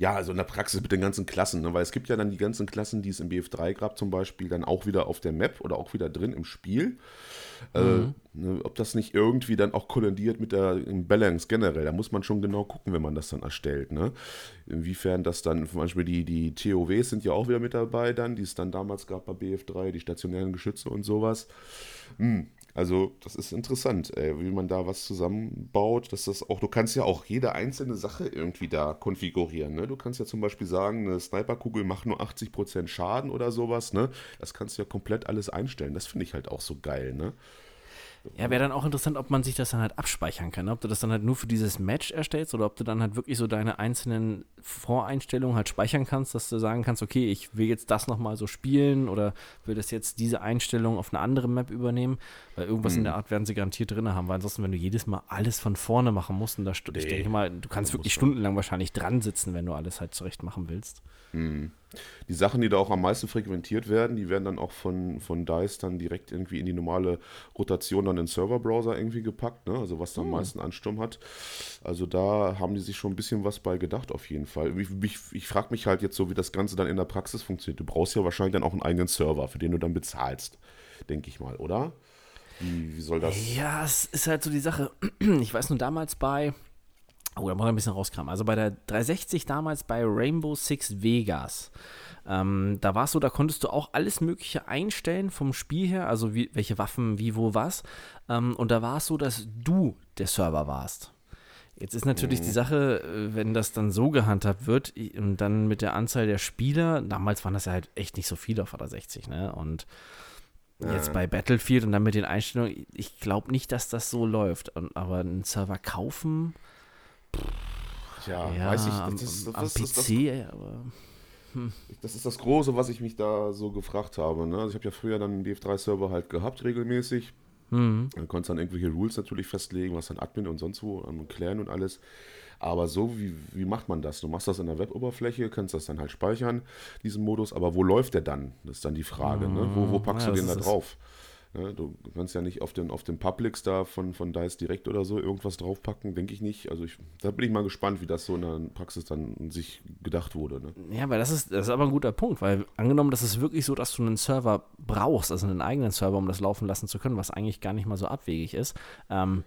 ja, also in der Praxis mit den ganzen Klassen, ne? weil es gibt ja dann die ganzen Klassen, die es im BF3 gab, zum Beispiel, dann auch wieder auf der Map oder auch wieder drin im Spiel. Äh, ne, ob das nicht irgendwie dann auch kollidiert mit der Balance generell, da muss man schon genau gucken, wenn man das dann erstellt. Ne? Inwiefern das dann, zum Beispiel die, die TOWs sind ja auch wieder mit dabei dann, die es dann damals gab bei BF3, die stationären Geschütze und sowas. Hm, also, das ist interessant, ey, wie man da was zusammenbaut, dass das auch, du kannst ja auch jede einzelne Sache irgendwie da konfigurieren, ne? Du kannst ja zum Beispiel sagen, eine Sniperkugel macht nur 80% Schaden oder sowas, ne? Das kannst du ja komplett alles einstellen. Das finde ich halt auch so geil, ne? Ja, wäre dann auch interessant, ob man sich das dann halt abspeichern kann. ne? Ob du das dann halt nur für dieses Match erstellst oder ob du dann halt wirklich so deine einzelnen Voreinstellungen halt speichern kannst, dass du sagen kannst, okay, ich will jetzt das nochmal so spielen oder will das jetzt diese Einstellung auf eine andere Map übernehmen. Weil irgendwas in der Art werden sie garantiert drin haben, weil ansonsten, wenn du jedes Mal alles von vorne machen musst, und da, stu- ich Nee, denke mal, du kannst wirklich stundenlang wahrscheinlich dran sitzen, wenn du alles halt zurecht machen willst. Die Sachen, die da auch am meisten frequentiert werden, die werden dann auch von, von DICE dann direkt irgendwie in die normale Rotation dann in den Serverbrowser irgendwie gepackt, ne? also was da am meisten Ansturm hat. Also da haben die sich schon ein bisschen was bei gedacht auf jeden Fall. Ich, ich, ich frage mich halt jetzt so, wie das Ganze dann in der Praxis funktioniert. Du brauchst ja wahrscheinlich dann auch einen eigenen Server, für den du dann bezahlst, denke ich mal, oder? Wie, wie soll das? Ja, es ist halt so die Sache. Ich weiß nur damals bei. Oh, da muss ich ein bisschen rauskramen. Also bei der 360 damals bei Rainbow Six Vegas. Ähm, da war es so, da konntest du auch alles Mögliche einstellen vom Spiel her, also wie, welche Waffen, wie, wo, was. Ähm, und da war es so, dass du der Server warst. Jetzt ist natürlich die Sache, äh, wenn das dann so gehandhabt wird und dann mit der Anzahl der Spieler, damals waren das ja halt echt nicht so viele auf der 60, ne? Und jetzt bei Battlefield und dann mit den Einstellungen, ich glaube nicht, dass das so läuft. Und, aber einen Server kaufen, Ja, ja, weiß ich, am, das, ist, am, das, am ist das, PC, aber das ist das Große, was ich mich da so gefragt habe. Ne? Also ich habe ja früher dann einen BF3-Server halt gehabt, regelmäßig. Mhm. Dann konntest du dann irgendwelche Rules natürlich festlegen, was dann Admin und sonst wo ähm, klären und alles. Aber so, wie, wie macht man das? Du machst das in der Web-Oberfläche, kannst das dann halt speichern, diesen Modus, aber wo läuft der dann? Das ist dann die Frage. Ne? Wo, wo packst Ja, du den da ist drauf? Ne? Du kannst ja nicht auf den, auf den Publics da von, von DICE direkt oder so irgendwas draufpacken, denke ich nicht. Also ich, da bin ich mal gespannt, wie das so in der Praxis dann sich gedacht wurde. Ne? Ja, weil das ist, das ist aber ein guter Punkt, weil angenommen, das ist wirklich so, dass du einen Server brauchst, also einen eigenen Server, um das laufen lassen zu können, was eigentlich gar nicht mal so abwegig ist. Ähm,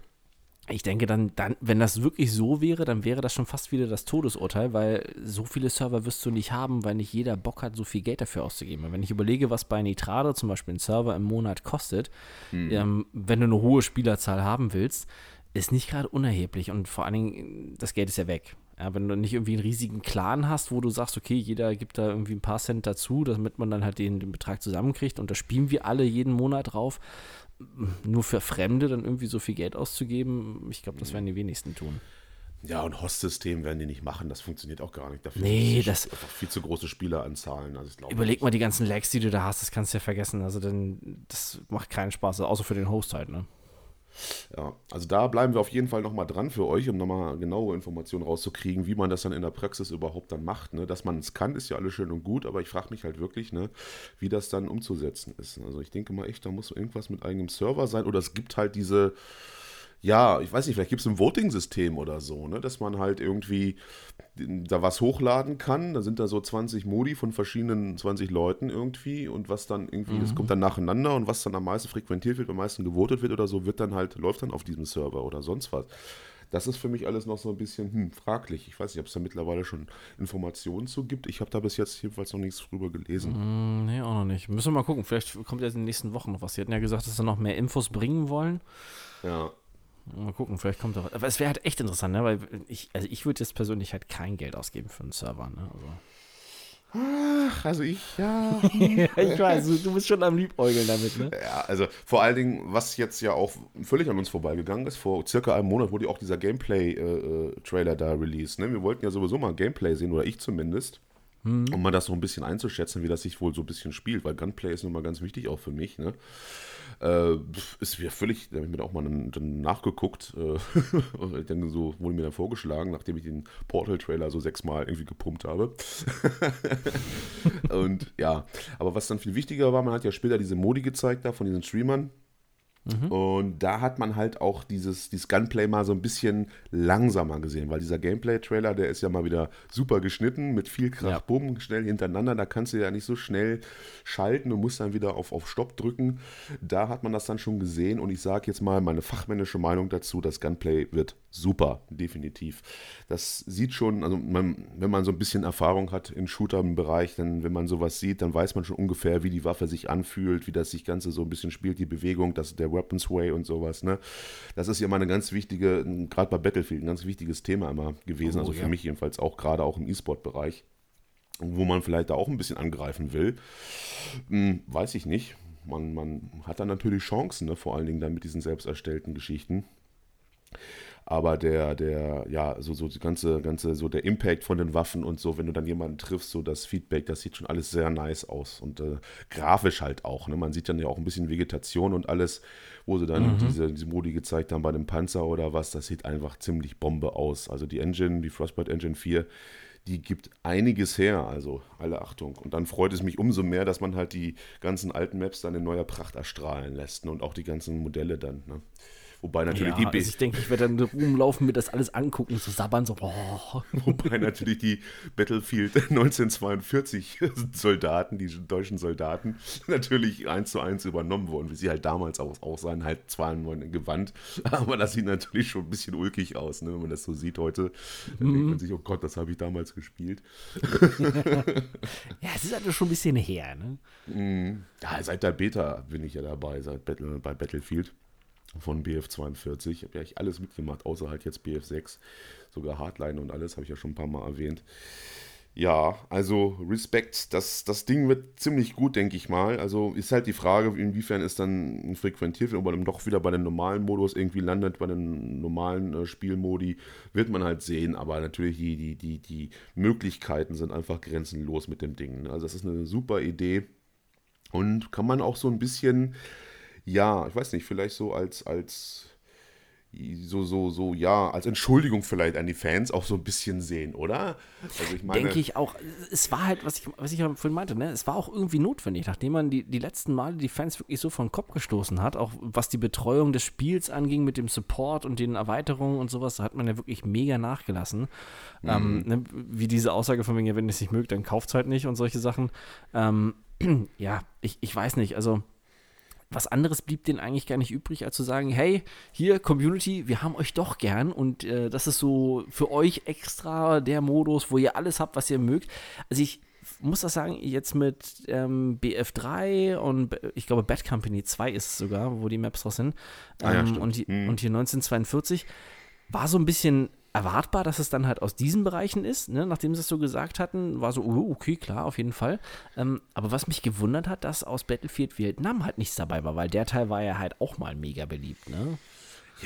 ich denke dann, dann, wenn das wirklich so wäre, dann wäre das schon fast wieder das Todesurteil, weil so viele Server wirst du nicht haben, weil nicht jeder Bock hat, so viel Geld dafür auszugeben. Und wenn ich überlege, was bei Nitrado zum Beispiel ein Server im Monat kostet, ähm, wenn du eine hohe Spielerzahl haben willst, ist nicht gerade unerheblich und vor allen Dingen, das Geld ist ja weg. Ja, wenn du nicht irgendwie einen riesigen Clan hast, wo du sagst, okay, jeder gibt da irgendwie ein paar Cent dazu, damit man dann halt den, den Betrag zusammenkriegt und da spielen wir alle jeden Monat drauf, nur für Fremde dann irgendwie so viel Geld auszugeben, ich glaube, das werden die wenigsten tun. Ja, und Host-System werden die nicht machen, das funktioniert auch gar nicht. Dafür Nee, das- einfach viel zu große Spieleranzahlen. Also ich Überleg mal die ganzen Lags, die du da hast, das kannst du ja vergessen. Also dann, das macht keinen Spaß, außer für den Host halt, ne? Ja, also da bleiben wir auf jeden Fall nochmal dran für euch, um nochmal genaue Informationen rauszukriegen, wie man das dann in der Praxis überhaupt dann macht. Ne? Dass man es kann, ist ja alles schön und gut, aber ich frage mich halt wirklich, ne, wie das dann umzusetzen ist. Also ich denke mal echt, da muss irgendwas mit eigenem Server sein oder es gibt halt diese, ja, ich weiß nicht, vielleicht gibt es ein Voting-System oder so, ne? dass man halt irgendwie da was hochladen kann. Da sind da so 20 Modi von verschiedenen 20 Leuten irgendwie und was dann irgendwie, das kommt dann nacheinander und was dann am meisten frequentiert wird, am meisten gewotet wird oder so, wird dann halt, läuft dann auf diesem Server oder sonst was. Das ist für mich alles noch so ein bisschen hm, fraglich. Ich weiß nicht, ob es da mittlerweile schon Informationen zu gibt. Ich habe da bis jetzt jedenfalls noch nichts drüber gelesen. Hm, nee, auch noch nicht. Müssen wir mal gucken. Vielleicht kommt ja in den nächsten Wochen noch was. Sie hatten ja gesagt, dass sie noch mehr Infos bringen wollen. Ja. Mal gucken, vielleicht kommt was. Aber es wäre halt echt interessant, ne? Weil ich, also ich würde jetzt persönlich halt kein Geld ausgeben für einen Server, ne? Ach, also ich, ja. Also. ich weiß, du, du bist schon am Liebäugeln damit, ne? Ja, also vor allen Dingen, was jetzt ja auch völlig an uns vorbeigegangen ist, vor circa einem Monat wurde ja auch dieser Gameplay-Trailer da released. Ne? Wir wollten ja sowieso mal Gameplay sehen, oder ich zumindest, um mal das so ein bisschen einzuschätzen, wie das sich wohl so ein bisschen spielt, weil Gunplay ist nun mal ganz wichtig auch für mich. Ne? Äh, ist mir völlig, da habe ich mir auch mal dann nachgeguckt, äh, dann so wurde mir dann vorgeschlagen, nachdem ich den Portal-Trailer so sechsmal irgendwie gepumpt habe. Und ja, aber was dann viel wichtiger war, man hat ja später diese Modi gezeigt da von diesen Streamern. Und da hat man halt auch dieses, dieses Gunplay mal so ein bisschen langsamer gesehen, weil dieser Gameplay-Trailer, der ist ja mal wieder super geschnitten, mit viel Krach, Ja. Bumm, schnell hintereinander. Da kannst du ja nicht so schnell schalten und musst dann wieder auf, auf Stopp drücken. Da hat man das dann schon gesehen und ich sage jetzt mal meine fachmännische Meinung dazu, das Gunplay wird super, definitiv. Das sieht schon, also man, wenn man so ein bisschen Erfahrung hat im Shooter-Bereich, dann, wenn man sowas sieht, dann weiß man schon ungefähr, wie die Waffe sich anfühlt, wie das sich Ganze so ein bisschen spielt, die Bewegung, das, der Weapons Way und sowas. Ne? Das ist ja mal eine ganz wichtige, gerade bei Battlefield, ein ganz wichtiges Thema immer gewesen, Oh, also für ja. mich jedenfalls auch, gerade auch im E-Sport-Bereich, wo man vielleicht da auch ein bisschen angreifen will. Hm, weiß ich nicht. Man, man hat dann natürlich Chancen, ne? vor allen Dingen dann mit diesen selbst erstellten Geschichten. Aber der, der, ja, so, so die ganze, ganze, so der Impact von den Waffen und so, wenn du dann jemanden triffst, so das Feedback, das sieht schon alles sehr nice aus. Und äh, grafisch halt auch. Ne? Man sieht dann ja auch ein bisschen Vegetation und alles, wo sie dann diese, diese Modi gezeigt haben bei dem Panzer oder was, das sieht einfach ziemlich Bombe aus. Also die Engine, die Frostbite Engine 4, die gibt einiges her, also alle Achtung. Und dann freut es mich umso mehr, dass man halt die ganzen alten Maps dann in neuer Pracht erstrahlen lässt ne? und auch die ganzen Modelle dann. Ne? Wobei natürlich Ja, die also ich denke, ich werde dann rumlaufen, mir das alles angucken, so sabbern, so, boah. Wobei natürlich die Battlefield 1942 Soldaten, die deutschen Soldaten, natürlich eins zu eins übernommen wurden, wie sie halt damals auch, auch seien, halt zwar nur in Gewand, aber das sieht natürlich schon ein bisschen ulkig aus, ne, wenn man das so sieht heute. Dann denkt man sich, oh Gott, das habe ich damals gespielt. Ja, es ist halt schon ein bisschen her, ne? Ja, seit der Beta bin ich ja dabei, seit Battle, bei Battlefield von BF42. Ich habe ja eigentlich alles mitgemacht, außer halt jetzt BF6. Sogar Hardline und alles habe ich ja schon ein paar Mal erwähnt. Ja, also Respekt, das, das Ding wird ziemlich gut, denke ich mal. Also ist halt die Frage, inwiefern es dann frequentiert wird, ob man dann doch wieder bei dem normalen Modus irgendwie landet, bei den normalen äh, Spielmodi, wird man halt sehen. Aber natürlich, die, die, die, die Möglichkeiten sind einfach grenzenlos mit dem Ding. ne? Also das ist eine super Idee. Und kann man auch so ein bisschen, ja, ich weiß nicht, vielleicht so als, als, so, so, so, ja, als Entschuldigung vielleicht an die Fans auch so ein bisschen sehen, oder? Also ich meine, Denke ich auch. Es war halt, was ich, was ich vorhin meinte, ne? es war auch irgendwie notwendig, nachdem man die, die letzten Male die Fans wirklich so vor den Kopf gestoßen hat, auch was die Betreuung des Spiels anging mit dem Support und den Erweiterungen und sowas, da hat man ja wirklich mega nachgelassen. Ähm, ne? Wie diese Aussage von ja, wenn ihr es nicht mögt, dann kauft es halt nicht und solche Sachen. Ähm, ja, ich, ich weiß nicht, also was anderes blieb denen eigentlich gar nicht übrig, als zu sagen, hey, hier, Community, wir haben euch doch gern und äh, das ist so für euch extra der Modus, wo ihr alles habt, was ihr mögt. Also ich muss das sagen, jetzt mit ähm, BF3 und ich glaube Bad Company 2 ist es sogar, wo die Maps draus sind, Ah ja, ähm, und, Mhm. und hier 1942, war so ein bisschen erwartbar, dass es dann halt aus diesen Bereichen ist, ne? nachdem sie es so gesagt hatten, war so, oh, okay, klar, auf jeden Fall. Ähm, aber was mich gewundert hat, dass aus Battlefield Vietnam halt nichts dabei war, weil der Teil war ja halt auch mal mega beliebt, ne?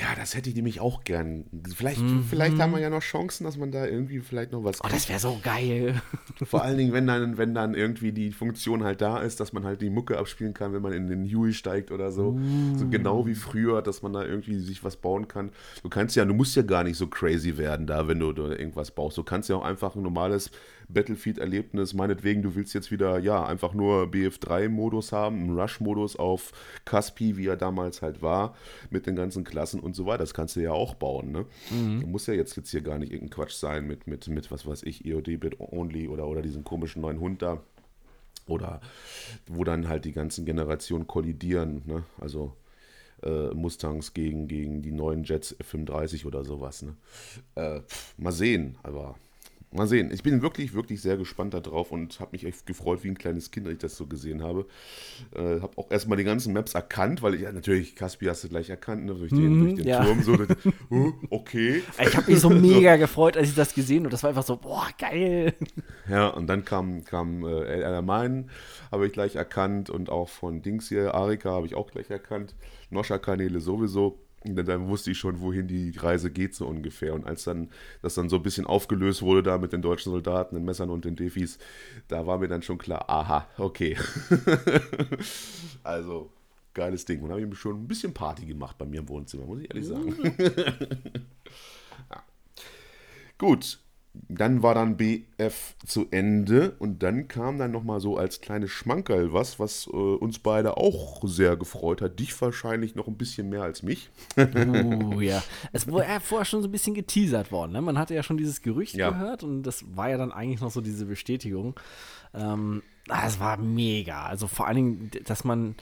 Ja, das hätte ich nämlich auch gern. Vielleicht, vielleicht haben wir ja noch Chancen, dass man da irgendwie vielleicht noch was Oh, das wäre so geil. Vor allen Dingen, wenn dann, wenn dann irgendwie die Funktion halt da ist, dass man halt die Mucke abspielen kann, wenn man in den Huey steigt oder so. So genau wie früher, dass man da irgendwie sich was bauen kann. Du kannst ja, du musst ja gar nicht so crazy werden da, wenn du, da irgendwas baust. Du kannst ja auch einfach ein normales Battlefield-Erlebnis, meinetwegen, du willst jetzt wieder, ja, einfach nur BF3-Modus haben, einen Rush-Modus auf Caspi, wie er damals halt war, mit den ganzen Klassen und so weiter. Das kannst du ja auch bauen, ne? Du musst ja jetzt, jetzt hier gar nicht irgendein Quatsch sein mit, mit, mit was weiß ich, EOD-Bit Only oder, oder diesen komischen neuen Hund da. Oder wo dann halt die ganzen Generationen kollidieren, ne? Also äh, Mustangs gegen, gegen die neuen Jets F35 oder sowas, ne? Äh, pff, mal sehen, aber mal sehen. Ich bin wirklich, wirklich sehr gespannt darauf und habe mich echt gefreut wie ein kleines Kind, als ich das so gesehen habe. Äh, habe auch erstmal die ganzen Maps erkannt, weil ich, ja, natürlich, Caspi hast du gleich erkannt, ne? durch den, durch den ja. Turm so. uh, okay. Ich habe mich so mega gefreut, als ich das gesehen habe. Das war einfach so, boah, geil. Ja, und dann kam, kam äh, El Alamein, habe ich gleich erkannt und auch von Dings hier, Arika habe ich auch gleich erkannt. Noscha-Kanäle sowieso. Und dann, wusste ich schon, wohin die Reise geht, so ungefähr. Und als dann das dann so ein bisschen aufgelöst wurde, da mit den deutschen Soldaten, den Messern und den Defis, da war mir dann schon klar, aha, okay. also, geiles Ding. Und habe ich schon ein bisschen Party gemacht bei mir im Wohnzimmer, muss ich ehrlich sagen. ja. Gut, dann war dann BF zu Ende und dann kam dann nochmal so als kleines Schmankerl was, was äh, uns beide auch sehr gefreut hat. Dich wahrscheinlich noch ein bisschen mehr als mich. Uh, ja. Es wurde ja vorher schon so ein bisschen geteasert worden. Ne? Man hatte ja schon dieses Gerücht Ja. gehört und das war ja dann eigentlich noch so diese Bestätigung. Ähm, ah, es war mega. Also vor allen Dingen, dass man,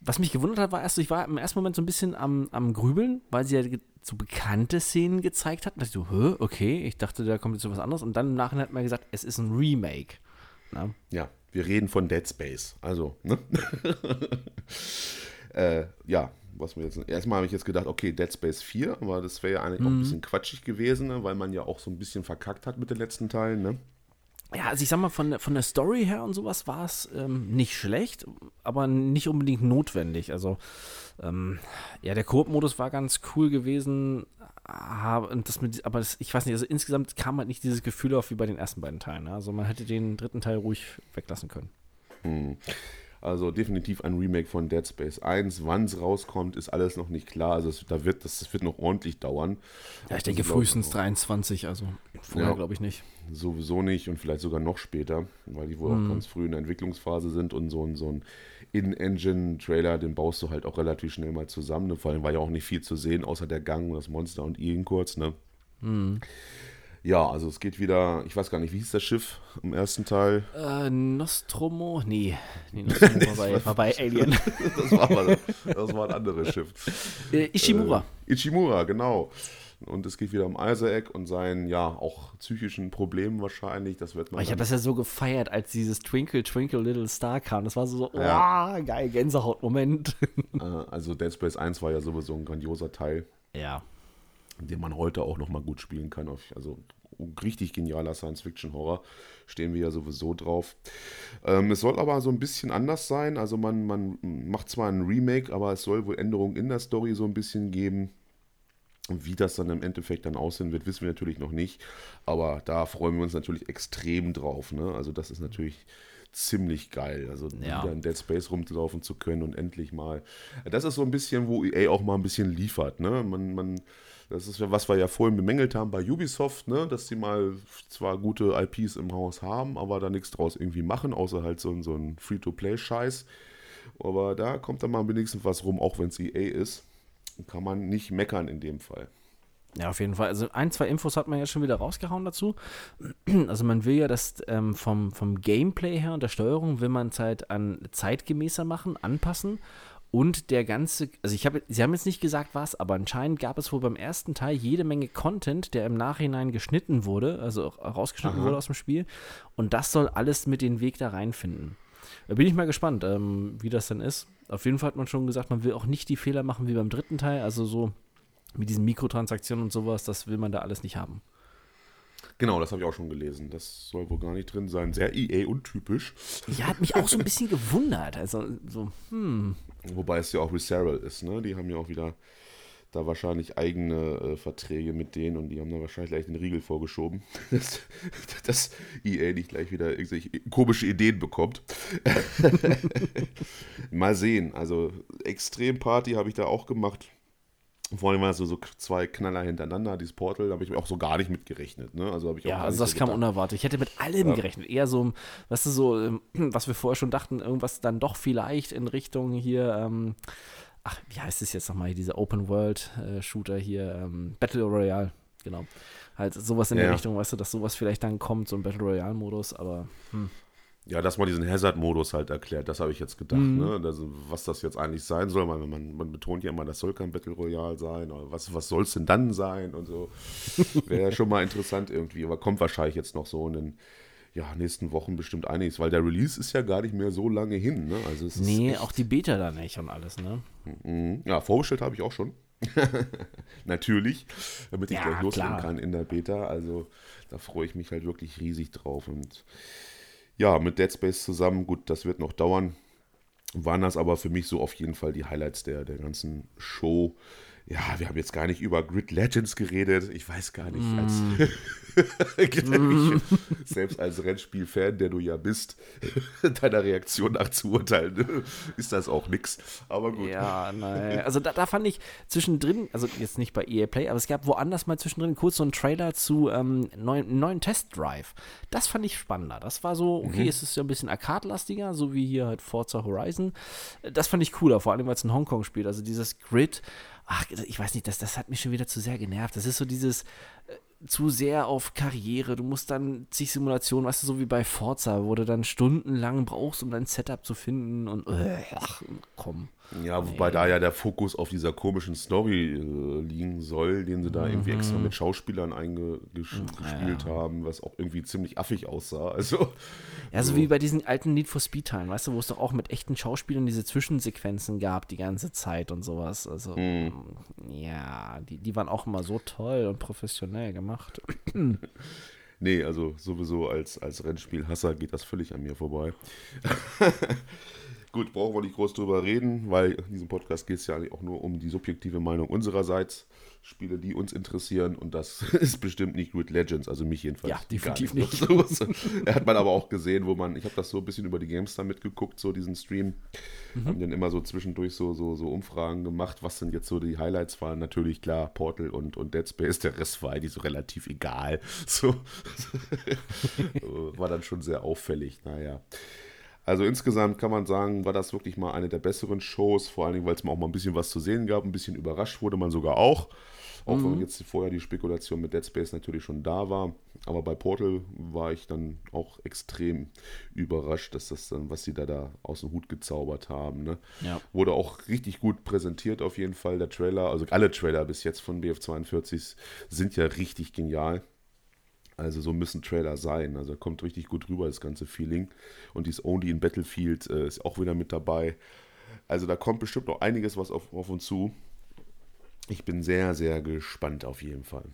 was mich gewundert hat, war erst, ich war im ersten Moment so ein bisschen am, am Grübeln, weil sie ja so bekannte Szenen gezeigt hat. Und da dachte ich so, Hä, okay, ich dachte, da kommt jetzt so was anderes. Und dann im Nachhinein hat man gesagt, es ist ein Remake. Ne? Ja, wir reden von Dead Space. Also, ne? äh, ja, was mir jetzt. Erstmal habe ich jetzt gedacht, okay, Dead Space 4, aber das wäre ja eigentlich auch ein bisschen quatschig gewesen, ne? weil man ja auch so ein bisschen verkackt hat mit den letzten Teilen, ne? Ja, also ich sag mal, von, von der Story her und sowas war es ähm, nicht schlecht, aber nicht unbedingt notwendig. Also, ähm, ja, der Koop-Modus war ganz cool gewesen, aber, das mit, aber das, ich weiß nicht, also insgesamt kam halt nicht dieses Gefühl auf wie bei den ersten beiden Teilen. Ne? Also man hätte den dritten Teil ruhig weglassen können. Also definitiv ein Remake von Dead Space 1. Wann es rauskommt, ist alles noch nicht klar. Also es, da wird, das, das wird noch ordentlich dauern. Ja, ich denke frühestens 23, also vorher Ja. glaube ich nicht. Sowieso nicht und vielleicht sogar noch später, weil die wohl auch ganz früh in der Entwicklungsphase sind und so ein, so ein In-Engine-Trailer, den baust du halt auch relativ schnell mal zusammen. Ne? Vor allem war ja auch nicht viel zu sehen, außer der Gang, das Monster und Ian kurz. Ne? Ja, also es geht wieder, ich weiß gar nicht, wie hieß das Schiff im ersten Teil? Äh, Nostromo? Nee, nee Nostromo war, bei, war bei Alien. Das war, mal, das war ein anderes Schiff. äh, Ishimura. Äh, Ichimura, genau. Und es geht wieder um Isaac und seinen, ja, auch psychischen Problemen wahrscheinlich. Das wird man Oh, ich habe das ja so gefeiert, als dieses Twinkle, Twinkle, Little Star kam. Das war so, so Ja. oh, geil, Gänsehaut-Moment. äh, also Dead Space 1 war ja sowieso ein grandioser Teil. ja. Den man heute auch noch mal gut spielen kann. Also richtig genialer Science-Fiction-Horror stehen wir ja sowieso drauf. Ähm, es soll aber so ein bisschen anders sein. Also man, man macht zwar ein Remake, aber es soll wohl Änderungen in der Story so ein bisschen geben. Wie das dann im Endeffekt dann aussehen wird, wissen wir natürlich noch nicht. Aber da freuen wir uns natürlich extrem drauf. Ne? Also das ist natürlich ziemlich geil. Also Ja. wieder in Dead Space rumlaufen zu können und endlich mal. Das ist so ein bisschen, wo EA auch mal ein bisschen liefert. Ne? Man, man, das ist ja, was wir ja vorhin bemängelt haben bei Ubisoft, ne? dass sie mal zwar gute IPs im Haus haben, aber da nichts draus irgendwie machen, außer halt so, so ein Free-to-Play-Scheiß. Aber da kommt dann mal wenigstens was rum, auch wenn es EA ist. Kann man nicht meckern in dem Fall. Ja, auf jeden Fall. Also ein, zwei Infos hat man ja schon wieder rausgehauen dazu. Also man will ja das ähm, vom, vom Gameplay her und der Steuerung will man es halt an zeitgemäßer machen, anpassen. Und der ganze, also ich habe, sie haben jetzt nicht gesagt was, aber anscheinend gab es wohl beim ersten Teil jede Menge Content, der im Nachhinein geschnitten wurde, also rausgeschnitten wurde aus dem Spiel. Und das soll alles mit den Weg da reinfinden. Da bin ich mal gespannt, ähm, wie das dann ist. Auf jeden Fall hat man schon gesagt, man will auch nicht die Fehler machen wie beim dritten Teil, also so mit diesen Mikrotransaktionen und sowas, das will man da alles nicht haben. Genau, das habe ich auch schon gelesen. Das soll wohl gar nicht drin sein. Sehr EA-untypisch. Ja, hat mich auch so ein bisschen gewundert. Also so, hm. Wobei es ja auch Reserral ist, ne? Die haben ja auch wieder da wahrscheinlich eigene äh, Verträge mit denen und die haben da wahrscheinlich gleich den Riegel vorgeschoben, dass, dass EA nicht gleich wieder irgendwelche komische Ideen bekommt. Mal sehen. Also Extremparty habe ich da auch gemacht. Vor allem war es so, so zwei Knaller hintereinander, dieses Portal, da habe ich auch so gar nicht mitgerechnet. Ne? Also ich ja, also das so kam gedacht. unerwartet. Ich hätte mit allem Ja. gerechnet. Eher so, weißt du, so, ähm, was wir vorher schon dachten, irgendwas dann doch vielleicht in Richtung hier, ähm, ach, wie heißt es jetzt nochmal, dieser Open-World-Shooter hier, ähm, Battle Royale, genau. Halt sowas in Ja. der Richtung, weißt du, dass sowas vielleicht dann kommt, so ein Battle Royale-Modus, aber Ja, dass man diesen Hazard-Modus halt erklärt, das habe ich jetzt gedacht, Mhm. ne? Das, was das jetzt eigentlich sein soll. Man, man, man betont ja immer, das soll kein Battle Royale sein. Oder was, was soll es denn dann sein und so. Wäre ja schon mal interessant irgendwie, aber kommt wahrscheinlich jetzt noch so in den ja, nächsten Wochen bestimmt einiges, weil der Release ist ja gar nicht mehr so lange hin. Ne? Also es nee, auch die Beta da nicht und alles, ne? Mhm. Ja, vorbestellt habe ich auch schon. Natürlich, damit ich Ja, gleich loslegen kann in der Beta. Also da freue ich mich halt wirklich riesig drauf. Und ja, mit Dead Space zusammen, gut, das wird noch dauern. Waren das aber für mich so auf jeden Fall die Highlights der, der ganzen Show. Ja, wir haben jetzt gar nicht über Grid Legends geredet. Ich weiß gar nicht, als, selbst als Rennspiel-Fan, der du ja bist, deiner Reaktion nach zu urteilen, ist das auch nix. Aber gut. Ja, nein. Also da, da fand ich zwischendrin, also jetzt nicht bei EA Play, aber es gab woanders mal zwischendrin kurz so einen Trailer zu ähm, neuen, neuen Test Drive. Das fand ich spannender. Das war so, okay, es ist ja ein bisschen Arcade-lastiger, so wie hier halt Forza Horizon. Das fand ich cooler, vor allem weil es in Hongkong spielt. Also dieses Grid, ach, ich weiß nicht, das, das hat mich schon wieder zu sehr genervt. Das ist so dieses äh, zu sehr auf Karriere. Du musst dann zig Simulationen, weißt du, so wie bei Forza, wo du dann stundenlang brauchst, um dein Setup zu finden und äh, ach, komm. Ja, wobei da ja der Fokus auf dieser komischen Story äh, liegen soll, den sie da irgendwie extra mit Schauspielern eingespielt haben, was auch irgendwie ziemlich affig aussah. Also, Ja, so wie bei diesen alten Need for Speed-Teilen, weißt du, wo es doch auch mit echten Schauspielern diese Zwischensequenzen gab die ganze Zeit und sowas. Also, ja, die, die waren auch immer so toll und professionell gemacht. nee, also sowieso als, als Rennspielhasser geht das völlig an mir vorbei. Gut, brauchen wir nicht groß drüber reden, weil in diesem Podcast geht es ja eigentlich auch nur um die subjektive Meinung unsererseits. Spiele, die uns interessieren und das ist bestimmt nicht Grid Legends, also mich jedenfalls. Ja, definitiv nicht. So, so. Hat man aber auch gesehen, wo man, ich habe das so ein bisschen über die Gamestar mitgeguckt, so diesen Stream, haben dann immer so zwischendurch so, so, so Umfragen gemacht, was denn jetzt so die Highlights waren. Natürlich klar, Portal und, und Dead Space, der Rest war eigentlich so relativ egal. So war dann schon sehr auffällig, naja. Also insgesamt kann man sagen, war das wirklich mal eine der besseren Shows, vor allen Dingen, weil es mal auch mal ein bisschen was zu sehen gab, ein bisschen überrascht wurde man sogar auch. Auch wenn jetzt vorher die Spekulation mit Dead Space natürlich schon da war. Aber bei Portal war ich dann auch extrem überrascht, dass das dann, was sie da, da aus dem Hut gezaubert haben. Ne? Ja. Wurde auch richtig gut präsentiert auf jeden Fall, der Trailer. Also alle Trailer bis jetzt von BF42 sind ja richtig genial. Also so müssen Trailer sein. Also kommt richtig gut rüber, das ganze Feeling. Und dieses Only in Battlefield äh, ist auch wieder mit dabei. Also da kommt bestimmt noch einiges was auf, auf uns zu. Ich bin sehr, sehr gespannt auf jeden Fall.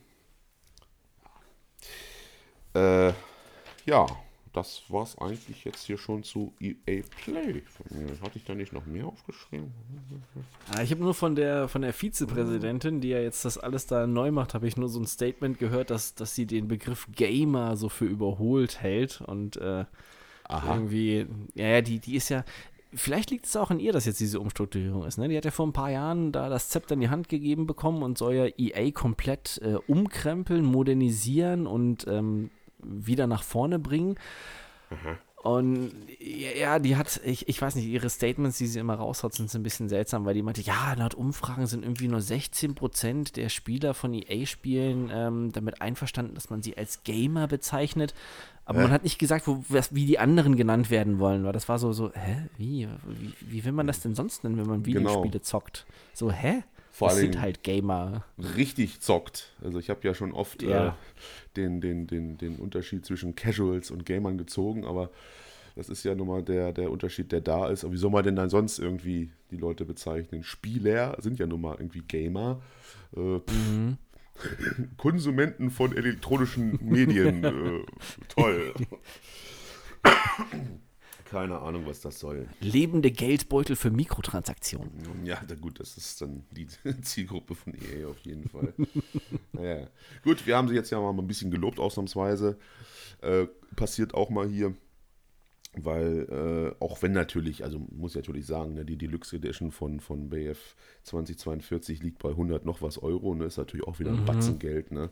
Äh, ja, das war's eigentlich jetzt hier schon zu EA Play. Hatte ich da nicht noch mehr aufgeschrieben? Ah, Ich habe nur von der, von der Vizepräsidentin, die ja jetzt das alles da neu macht, habe ich nur so ein Statement gehört, dass, dass sie den Begriff Gamer so für überholt hält und äh, irgendwie, ja, ja, die, die ist ja, vielleicht liegt es auch an ihr, dass jetzt diese Umstrukturierung ist. Ne? Die hat ja vor ein paar Jahren da das Zepter in die Hand gegeben bekommen und soll ja EA komplett äh, umkrempeln, modernisieren und ähm, wieder nach vorne bringen. Und ja, die hat, ich, ich weiß nicht, ihre Statements, die sie immer raushaut, sind so ein bisschen seltsam, weil die meinte, ja, laut Umfragen sind irgendwie nur 16% der Spieler von EA-Spielen ähm, damit einverstanden, dass man sie als Gamer bezeichnet. Aber man hat nicht gesagt, wo, was, wie die anderen genannt werden wollen, weil das war so, so, hä, wie, wie, wie will man das denn sonst nennen, wenn man Genau. Videospiele zockt? So, hä? Vor das allen sind Dingen- halt Gamer. richtig zockt. Also ich habe ja schon oft Ja. äh, den, den, den, den Unterschied zwischen Casuals und Gamern gezogen, aber das ist ja nun mal der, der Unterschied, der da ist. Aber wie soll man denn dann sonst irgendwie die Leute bezeichnen? Spieler sind ja nun mal irgendwie Gamer. Äh, pff, Konsumenten von elektronischen Medien. äh, toll. keine Ahnung, was das soll. Lebende Geldbeutel für Mikrotransaktionen. Ja, gut, das ist dann die Zielgruppe von EA auf jeden Fall. naja. Gut, wir haben sie jetzt ja mal ein bisschen gelobt, ausnahmsweise. Äh, passiert auch mal hier weil äh, auch wenn natürlich, also muss ich natürlich sagen, ne, die Deluxe Edition von, von BF 2042 liegt bei 100 noch was Euro, ne, ist natürlich auch wieder ein mhm. Batzen Geld, ne,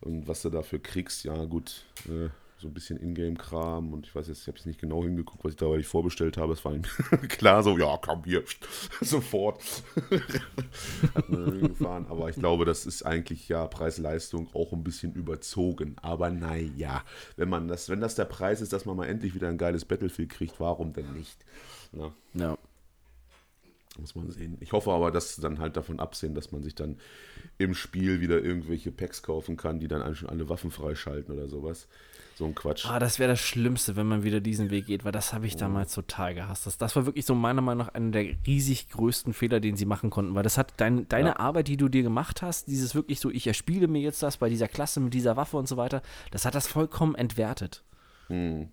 und was du dafür kriegst, ja gut, äh, so ein bisschen Ingame-Kram und ich weiß jetzt, ich habe jetzt nicht genau hingeguckt, was ich da vorbestellt habe. Es war ihm klar so, ja, komm hier, sofort. Hat man gefahren. Aber ich glaube, das ist eigentlich ja Preis-Leistung auch ein bisschen überzogen. Aber naja, wenn man das, wenn das der Preis ist, dass man mal endlich wieder ein geiles Battlefield kriegt, warum denn nicht? Na? Ja. Muss man sehen. Ich hoffe aber, dass dann halt davon absehen, dass man sich dann im Spiel wieder irgendwelche Packs kaufen kann, die dann eigentlich schon alle Waffen freischalten oder sowas. So ein Quatsch. Ah, das wäre das Schlimmste, wenn man wieder diesen Weg geht, weil das habe ich oh. damals total gehasst. Das, das war wirklich so meiner Meinung nach einer der riesig größten Fehler, den sie machen konnten, weil das hat dein, deine ja. Arbeit, die du dir gemacht hast, dieses wirklich so, ich erspiele mir jetzt das bei dieser Klasse mit dieser Waffe und so weiter, das hat das vollkommen entwertet. Hm.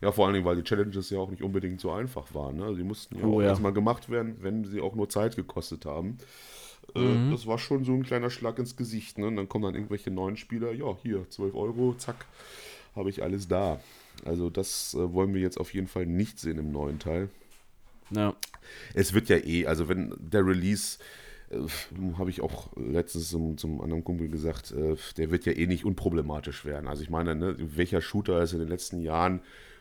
Ja, vor allen Dingen, weil die Challenges ja auch nicht unbedingt so einfach waren. Ne? Sie mussten ja oh, auch ja. erstmal gemacht werden, wenn sie auch nur Zeit gekostet haben. Äh, mhm. Das war schon so ein kleiner Schlag ins Gesicht. Ne? Und dann kommen dann irgendwelche neuen Spieler, ja, hier, 12 Euro, zack, habe ich alles da. Also das äh, wollen wir jetzt auf jeden Fall nicht sehen im neuen Teil. Ja. Es wird ja eh, also wenn der Release, äh, habe ich auch letztens zum, zum, anderen Kumpel gesagt, äh, der wird ja eh nicht unproblematisch werden. Also ich meine, ne, welcher Shooter ist in den letzten Jahren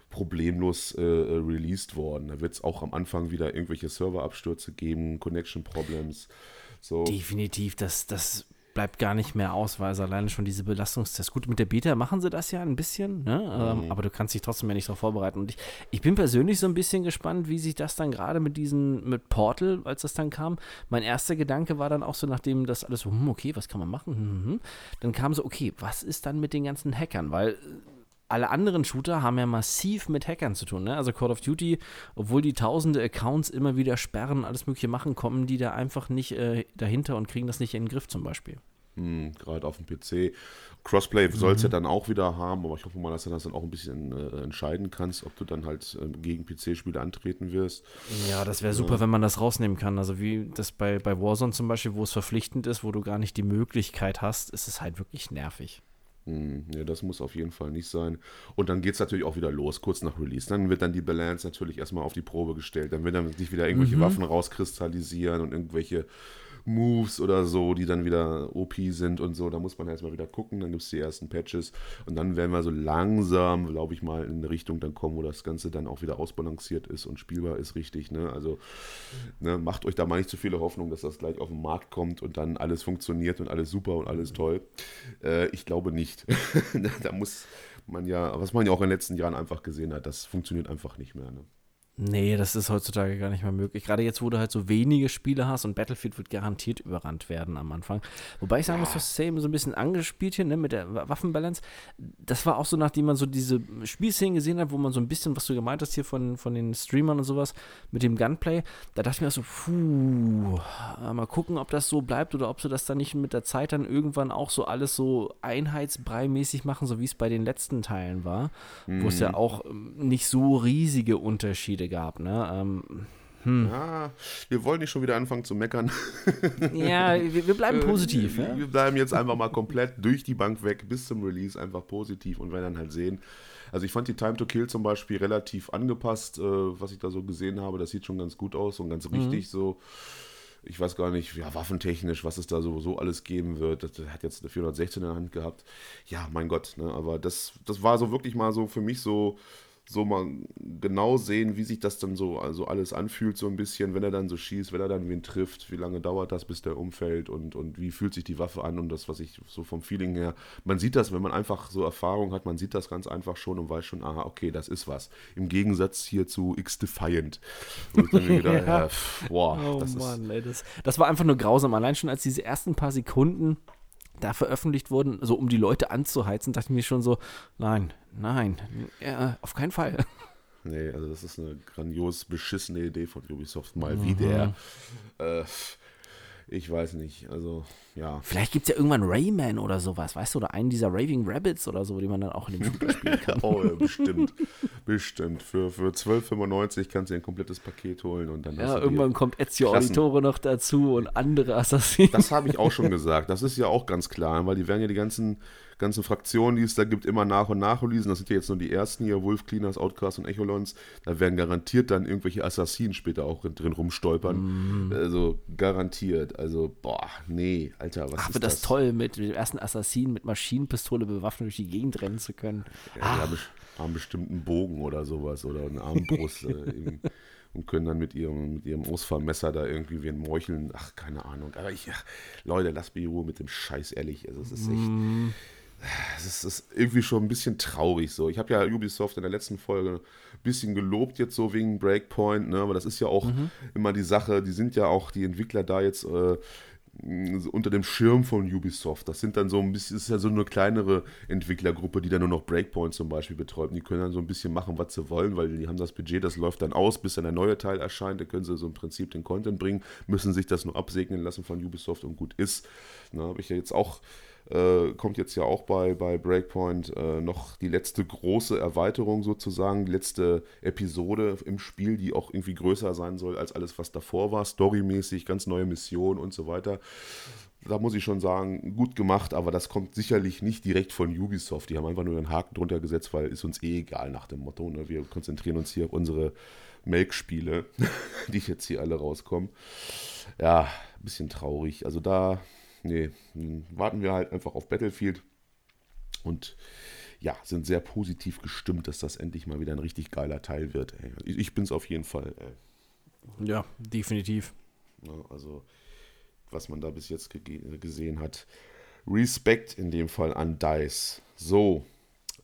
problemlos äh, äh released worden? Da wird es auch am Anfang wieder irgendwelche Serverabstürze geben, Connection Problems. So. Definitiv, das, das bleibt gar nicht mehr aus, weil es alleine schon diese Belastungstests. Gut, mit der Beta machen sie das ja ein bisschen, ne? Ähm, mhm. aber du kannst dich trotzdem ja nicht darauf vorbereiten. Und ich, ich bin persönlich so ein bisschen gespannt, wie sich das dann gerade mit diesen, mit Portal, als das dann kam. Mein erster Gedanke war dann auch so, nachdem das alles so, hm, okay, was kann man machen? Hm, hm, hm, dann kam so, okay, was ist dann mit den ganzen Hackern? Weil alle anderen Shooter haben ja massiv mit Hackern zu tun. Ne? Also Call of Duty, obwohl die tausende Accounts immer wieder sperren, alles mögliche machen, kommen die da einfach nicht äh, dahinter und kriegen das nicht in den Griff zum Beispiel. Hm, Gerade auf dem PC. Crossplay soll es mhm. ja dann auch wieder haben, aber ich hoffe mal, dass du das dann auch ein bisschen äh, entscheiden kannst, ob du dann halt äh, gegen PC-Spiele antreten wirst. Ja, das wäre super, wenn man das rausnehmen kann. Also wie das bei, bei Warzone zum Beispiel, wo es verpflichtend ist, wo du gar nicht die Möglichkeit hast, ist es halt wirklich nervig. Hm, ja, das muss auf jeden Fall nicht sein. Und dann geht es natürlich auch wieder los, kurz nach Release. Dann wird dann die Balance natürlich erstmal auf die Probe gestellt. Dann wird dann sich wieder irgendwelche mhm. Waffen rauskristallisieren und irgendwelche Moves oder so, die dann wieder OP sind und so. Da muss man erstmal wieder gucken. Dann gibt es die ersten Patches. Und dann werden wir so langsam, glaube ich mal, in eine Richtung dann kommen, wo das Ganze dann auch wieder ausbalanciert ist und spielbar ist, richtig. Ne? Also ne, macht euch da mal nicht zu viele Hoffnung, dass das gleich auf den Markt kommt und dann alles funktioniert und alles super und alles toll. Äh, ich glaube nicht. da muss man ja, was man ja auch in den letzten Jahren einfach gesehen hat, das funktioniert einfach nicht mehr. Ne? Nee, das ist heutzutage gar nicht mehr möglich. Gerade jetzt, wo du halt so wenige Spiele hast und Battlefield wird garantiert überrannt werden am Anfang. Wobei ich sagen muss, das Same so ein bisschen angespielt hier, ne, mit der Waffenbalance. Das war auch so, nachdem man so diese Spielszenen gesehen hat, wo man so ein bisschen, was du gemeint hast hier von, von den Streamern und sowas, mit dem Gunplay, da dachte ich mir auch so, puh, mal gucken, ob das so bleibt oder ob sie das dann nicht mit der Zeit dann irgendwann auch so alles so einheitsbrei-mäßig machen, so wie es bei den letzten Teilen war, mhm. wo es ja mhm. auch ähm, nicht so riesige Unterschiede Spiele gab. Ne? Ähm, hm. Ja, wir wollen nicht schon wieder anfangen zu meckern. Ja, wir, wir bleiben äh, positiv. wir, wir bleiben jetzt einfach mal komplett durch die Bank weg bis zum Release einfach positiv und werden dann halt sehen. Also ich fand die Time to Kill zum Beispiel relativ angepasst, äh, was ich da so gesehen habe. Das sieht schon ganz gut aus und ganz richtig mhm. so. Ich weiß gar nicht, ja, waffentechnisch, was es da sowieso alles geben wird. Das, das hat jetzt eine 416 in der Hand gehabt. Ja, mein Gott, ne? aber das, das war so wirklich mal so für mich so so mal genau sehen, wie sich das dann so also alles anfühlt, so ein bisschen, wenn er dann so schießt, wenn er dann wen trifft, wie lange dauert das, bis der umfällt und, und wie fühlt sich die Waffe an und das, was ich so vom Feeling her, man sieht das, wenn man einfach so Erfahrung hat, man sieht das ganz einfach schon und weiß schon, aha, okay, das ist was. Im Gegensatz hier zu X-Defiant. ja. ja, boah, oh das Mann, ey, das, das war einfach nur grausam. Allein schon als diese ersten paar Sekunden da veröffentlicht wurden, so um die Leute anzuheizen, dachte ich mir schon so, nein, nein, ja, auf keinen Fall. Nee, also das ist eine grandios beschissene Idee von Ubisoft mal mhm. wieder. Äh, ich weiß nicht. Also, ja. Vielleicht gibt es ja irgendwann Rayman oder sowas, weißt du, oder einen dieser Raving Rabbits oder so, die man dann auch in dem Shooter spielen kann. oh, ja, bestimmt. bestimmt. Für, für 12,95 kannst du dir ein komplettes Paket holen und dann. Ja, irgendwann kommt Ezio Klassen. Auditore noch dazu und andere Assassinen. Das habe ich auch schon gesagt. Das ist ja auch ganz klar, weil die werden ja die ganzen ganzen Fraktionen, die es da gibt, immer nach und nach releasen. Das sind ja jetzt nur die ersten hier, Wolf Cleaners, Outcast und Echolons. Da werden garantiert dann irgendwelche Assassinen später auch drin rumstolpern. Mm. Also garantiert. Also, boah, nee, Alter, was Ach, ist wird das? das toll, mit dem ersten Assassinen mit Maschinenpistole bewaffnet durch die Gegend rennen zu können. Ja, die haben, haben bestimmt einen Bogen oder sowas oder eine Armbrust. äh, und können dann mit ihrem, mit ihrem Ausfahrmesser da irgendwie wen meucheln. Ach, keine Ahnung. Aber ich, ach, Leute, lasst mich in Ruhe mit dem Scheiß, ehrlich. Also, es ist echt. Mm es ist irgendwie schon ein bisschen traurig so. Ich habe ja Ubisoft in der letzten Folge ein bisschen gelobt jetzt so wegen Breakpoint, ne? aber das ist ja auch mhm. immer die Sache, die sind ja auch die Entwickler da jetzt äh, unter dem Schirm von Ubisoft. Das sind dann so ein bisschen, ist ja so eine kleinere Entwicklergruppe, die dann nur noch Breakpoint zum Beispiel betreut. Die können dann so ein bisschen machen, was sie wollen, weil die haben das Budget, das läuft dann aus, bis dann der neue Teil erscheint. Da können sie so im Prinzip den Content bringen, müssen sich das nur absegnen lassen von Ubisoft und gut ist. Da habe ich ja jetzt auch äh, kommt jetzt ja auch bei, bei Breakpoint äh, noch die letzte große Erweiterung sozusagen, die letzte Episode im Spiel, die auch irgendwie größer sein soll als alles, was davor war, storymäßig, ganz neue Missionen und so weiter. Da muss ich schon sagen, gut gemacht, aber das kommt sicherlich nicht direkt von Ubisoft. Die haben einfach nur einen Haken drunter gesetzt, weil ist uns eh egal nach dem Motto. Ne? Wir konzentrieren uns hier auf unsere Melkspiele, die jetzt hier alle rauskommen. Ja, ein bisschen traurig. Also da nee, warten wir halt einfach auf Battlefield und ja, sind sehr positiv gestimmt, dass das endlich mal wieder ein richtig geiler Teil wird. Ey. Ich bin es auf jeden Fall. Ey. Ja, definitiv. Also, was man da bis jetzt gesehen hat. Respekt in dem Fall an DICE. So.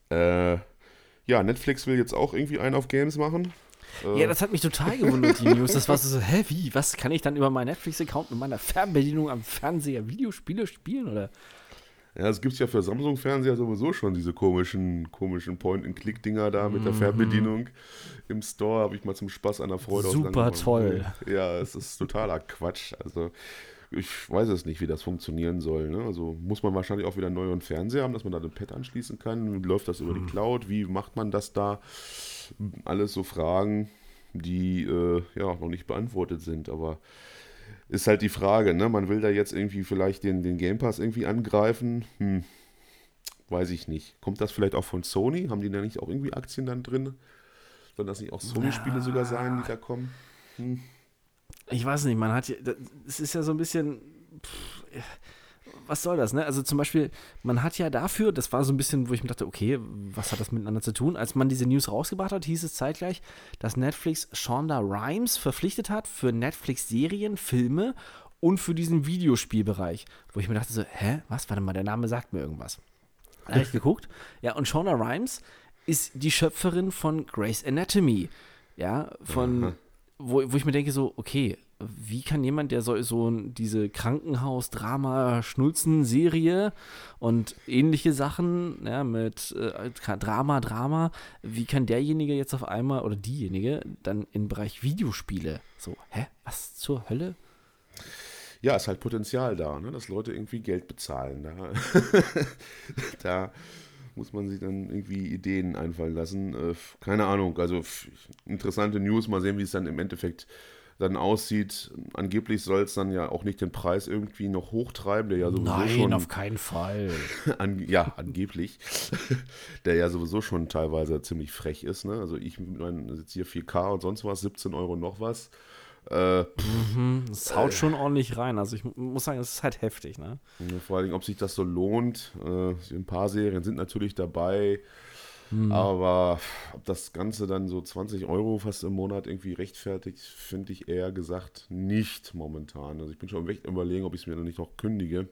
Äh, ja, Netflix will jetzt auch irgendwie einen auf Games machen. Äh. Ja, das hat mich total gewundert, die News. Das war so, hä, wie, was, kann ich dann über meinen Netflix-Account mit meiner Fernbedienung am Fernseher Videospiele spielen, oder? Ja, es gibt ja für Samsung-Fernseher sowieso schon diese komischen, komischen Point-and-Click-Dinger da mit der mhm. Fernbedienung. Im Store habe ich mal zum Spaß einer Freude Super toll. Ja, es ist totaler Quatsch. Also, ich weiß es nicht, wie das funktionieren soll. Ne? Also muss man wahrscheinlich auch wieder einen neuen Fernseher haben, dass man da den Pad anschließen kann. Läuft das über die mhm. Cloud? Wie macht man das da? alles so Fragen, die äh, ja noch nicht beantwortet sind. Aber ist halt die Frage, ne? Man will da jetzt irgendwie vielleicht den, den Game Pass irgendwie angreifen. Hm, weiß ich nicht. Kommt das vielleicht auch von Sony? Haben die da nicht auch irgendwie Aktien dann drin? Sollen das nicht auch Sony-Spiele sogar sein, die da kommen? Hm. Ich weiß nicht, man hat es ist ja so ein bisschen. Pff, was soll das, ne? Also zum Beispiel, man hat ja dafür, das war so ein bisschen, wo ich mir dachte, okay, was hat das miteinander zu tun? Als man diese News rausgebracht hat, hieß es zeitgleich, dass Netflix Shonda Rhimes verpflichtet hat für Netflix-Serien, Filme und für diesen Videospielbereich. Wo ich mir dachte so, hä, was? Warte mal, der Name sagt mir irgendwas. Da habe ich geguckt. Ja, und Shonda Rhimes ist die Schöpferin von Grey's Anatomy. Ja, von, wo, wo ich mir denke so, okay, wie kann jemand, der so, so diese Krankenhaus-Drama-Schnulzen-Serie und ähnliche Sachen ja, mit äh, Drama, Drama, wie kann derjenige jetzt auf einmal oder diejenige dann im Bereich Videospiele so, hä, was zur Hölle? Ja, ist halt Potenzial da, ne? dass Leute irgendwie Geld bezahlen. Da, da muss man sich dann irgendwie Ideen einfallen lassen. Äh, keine Ahnung, also interessante News, mal sehen, wie es dann im Endeffekt dann aussieht. Angeblich soll es dann ja auch nicht den Preis irgendwie noch hochtreiben, der ja sowieso Nein, schon. auf keinen Fall. an, ja, angeblich. der ja sowieso schon teilweise ziemlich frech ist. Ne? Also ich meine, sitze hier 4K und sonst was, 17 Euro noch was. Äh, mhm, das haut äh, schon ordentlich rein. Also ich muss sagen, es ist halt heftig, ne? Vor allem, ob sich das so lohnt. Äh, ein paar Serien sind natürlich dabei. Mhm. Aber ob das Ganze dann so 20 Euro fast im Monat irgendwie rechtfertigt, finde ich eher gesagt nicht momentan. Also ich bin schon echt überlegen, ob ich es mir noch nicht noch kündige.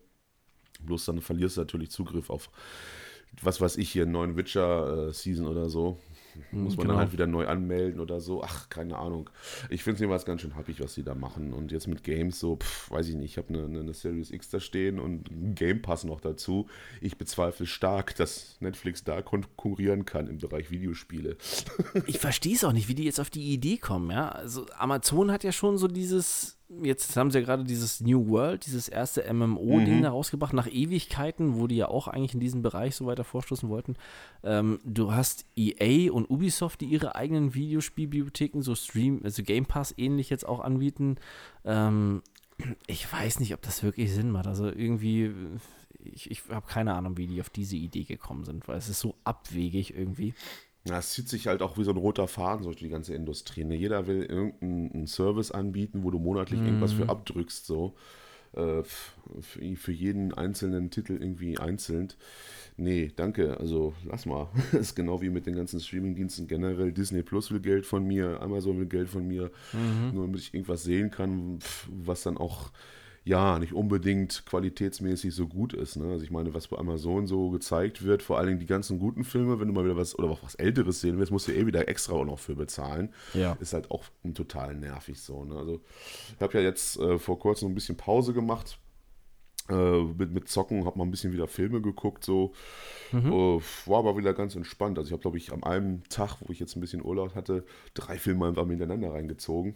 Bloß dann verlierst du natürlich Zugriff auf, was weiß ich, hier einen neuen Witcher-Season äh, oder so. Muss man genau. dann halt wieder neu anmelden oder so. Ach, keine Ahnung. Ich finde es jedenfalls ganz schön happig, was sie da machen. Und jetzt mit Games so, pff, weiß ich nicht, ich habe eine, eine, Series X da stehen und einen Game Pass noch dazu. Ich bezweifle stark, dass Netflix da konkurrieren kann im Bereich Videospiele. ich verstehe es auch nicht, wie die jetzt auf die Idee kommen, ja. Also Amazon hat ja schon so dieses jetzt haben sie ja gerade dieses New World, dieses erste MMO-Ding Mhm. da rausgebracht, nach Ewigkeiten, wo die ja auch eigentlich in diesen Bereich so weiter vorstoßen wollten. Ähm, du hast EA und Ubisoft, die ihre eigenen Videospielbibliotheken, so Stream, also Game Pass ähnlich jetzt auch anbieten. Ähm, ich weiß nicht, ob das wirklich Sinn macht. Also irgendwie, ich, ich habe keine Ahnung, wie die auf diese Idee gekommen sind, weil es ist so abwegig irgendwie. Ja, es zieht sich halt auch wie so ein roter Faden durch die ganze Industrie. Ne? Jeder will irgendeinen Service anbieten, wo du monatlich irgendwas für abdrückst, so. Äh, für, jeden einzelnen Titel irgendwie einzeln. Nee, danke. Also lass mal. Das ist genau wie mit den ganzen Streamingdiensten generell. Disney Plus will Geld von mir, Amazon will Geld von mir, nur damit ich irgendwas sehen kann, was dann auch ja, nicht unbedingt qualitätsmäßig so gut ist. Ne? Also ich meine, was bei Amazon so gezeigt wird, vor allen Dingen die ganzen guten Filme, wenn du mal wieder was oder auch was Älteres sehen willst, musst du eh wieder extra auch noch für bezahlen. Ja. Ist halt auch total nervig so. Ne? Also ich habe ja jetzt äh, vor kurzem ein bisschen Pause gemacht. Äh, mit, mit Zocken, habe mal ein bisschen wieder Filme geguckt, so. Äh, war aber wieder ganz entspannt. Also ich habe, glaube ich, am einem Tag, wo ich jetzt ein bisschen Urlaub hatte, drei Filme einfach hintereinander reingezogen.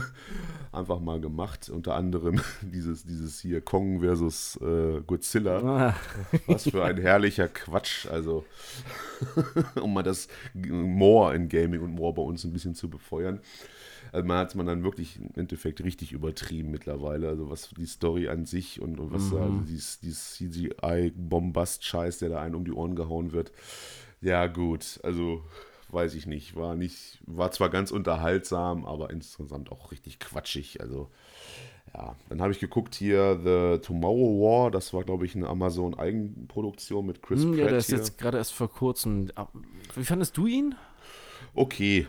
einfach mal gemacht. Unter anderem dieses, dieses hier Kong versus äh, Godzilla. Ah, Was für ein herrlicher Quatsch. Also, um mal das More in Gaming und More bei uns ein bisschen zu befeuern. Also man hat es man dann wirklich im Endeffekt richtig übertrieben mittlerweile. Also was die Story an sich und, und was da, also dieses, dieses CGI-Bombast-Scheiß, der da einen um die Ohren gehauen wird. Ja, gut, also weiß ich nicht. War nicht, war zwar ganz unterhaltsam, aber insgesamt auch richtig quatschig. Also ja, dann habe ich geguckt hier The Tomorrow War, das war, glaube ich, eine Amazon-Eigenproduktion mit Chris hm, Pratt ja, der ist hier. jetzt gerade erst vor kurzem. Wie fandest du ihn? Okay,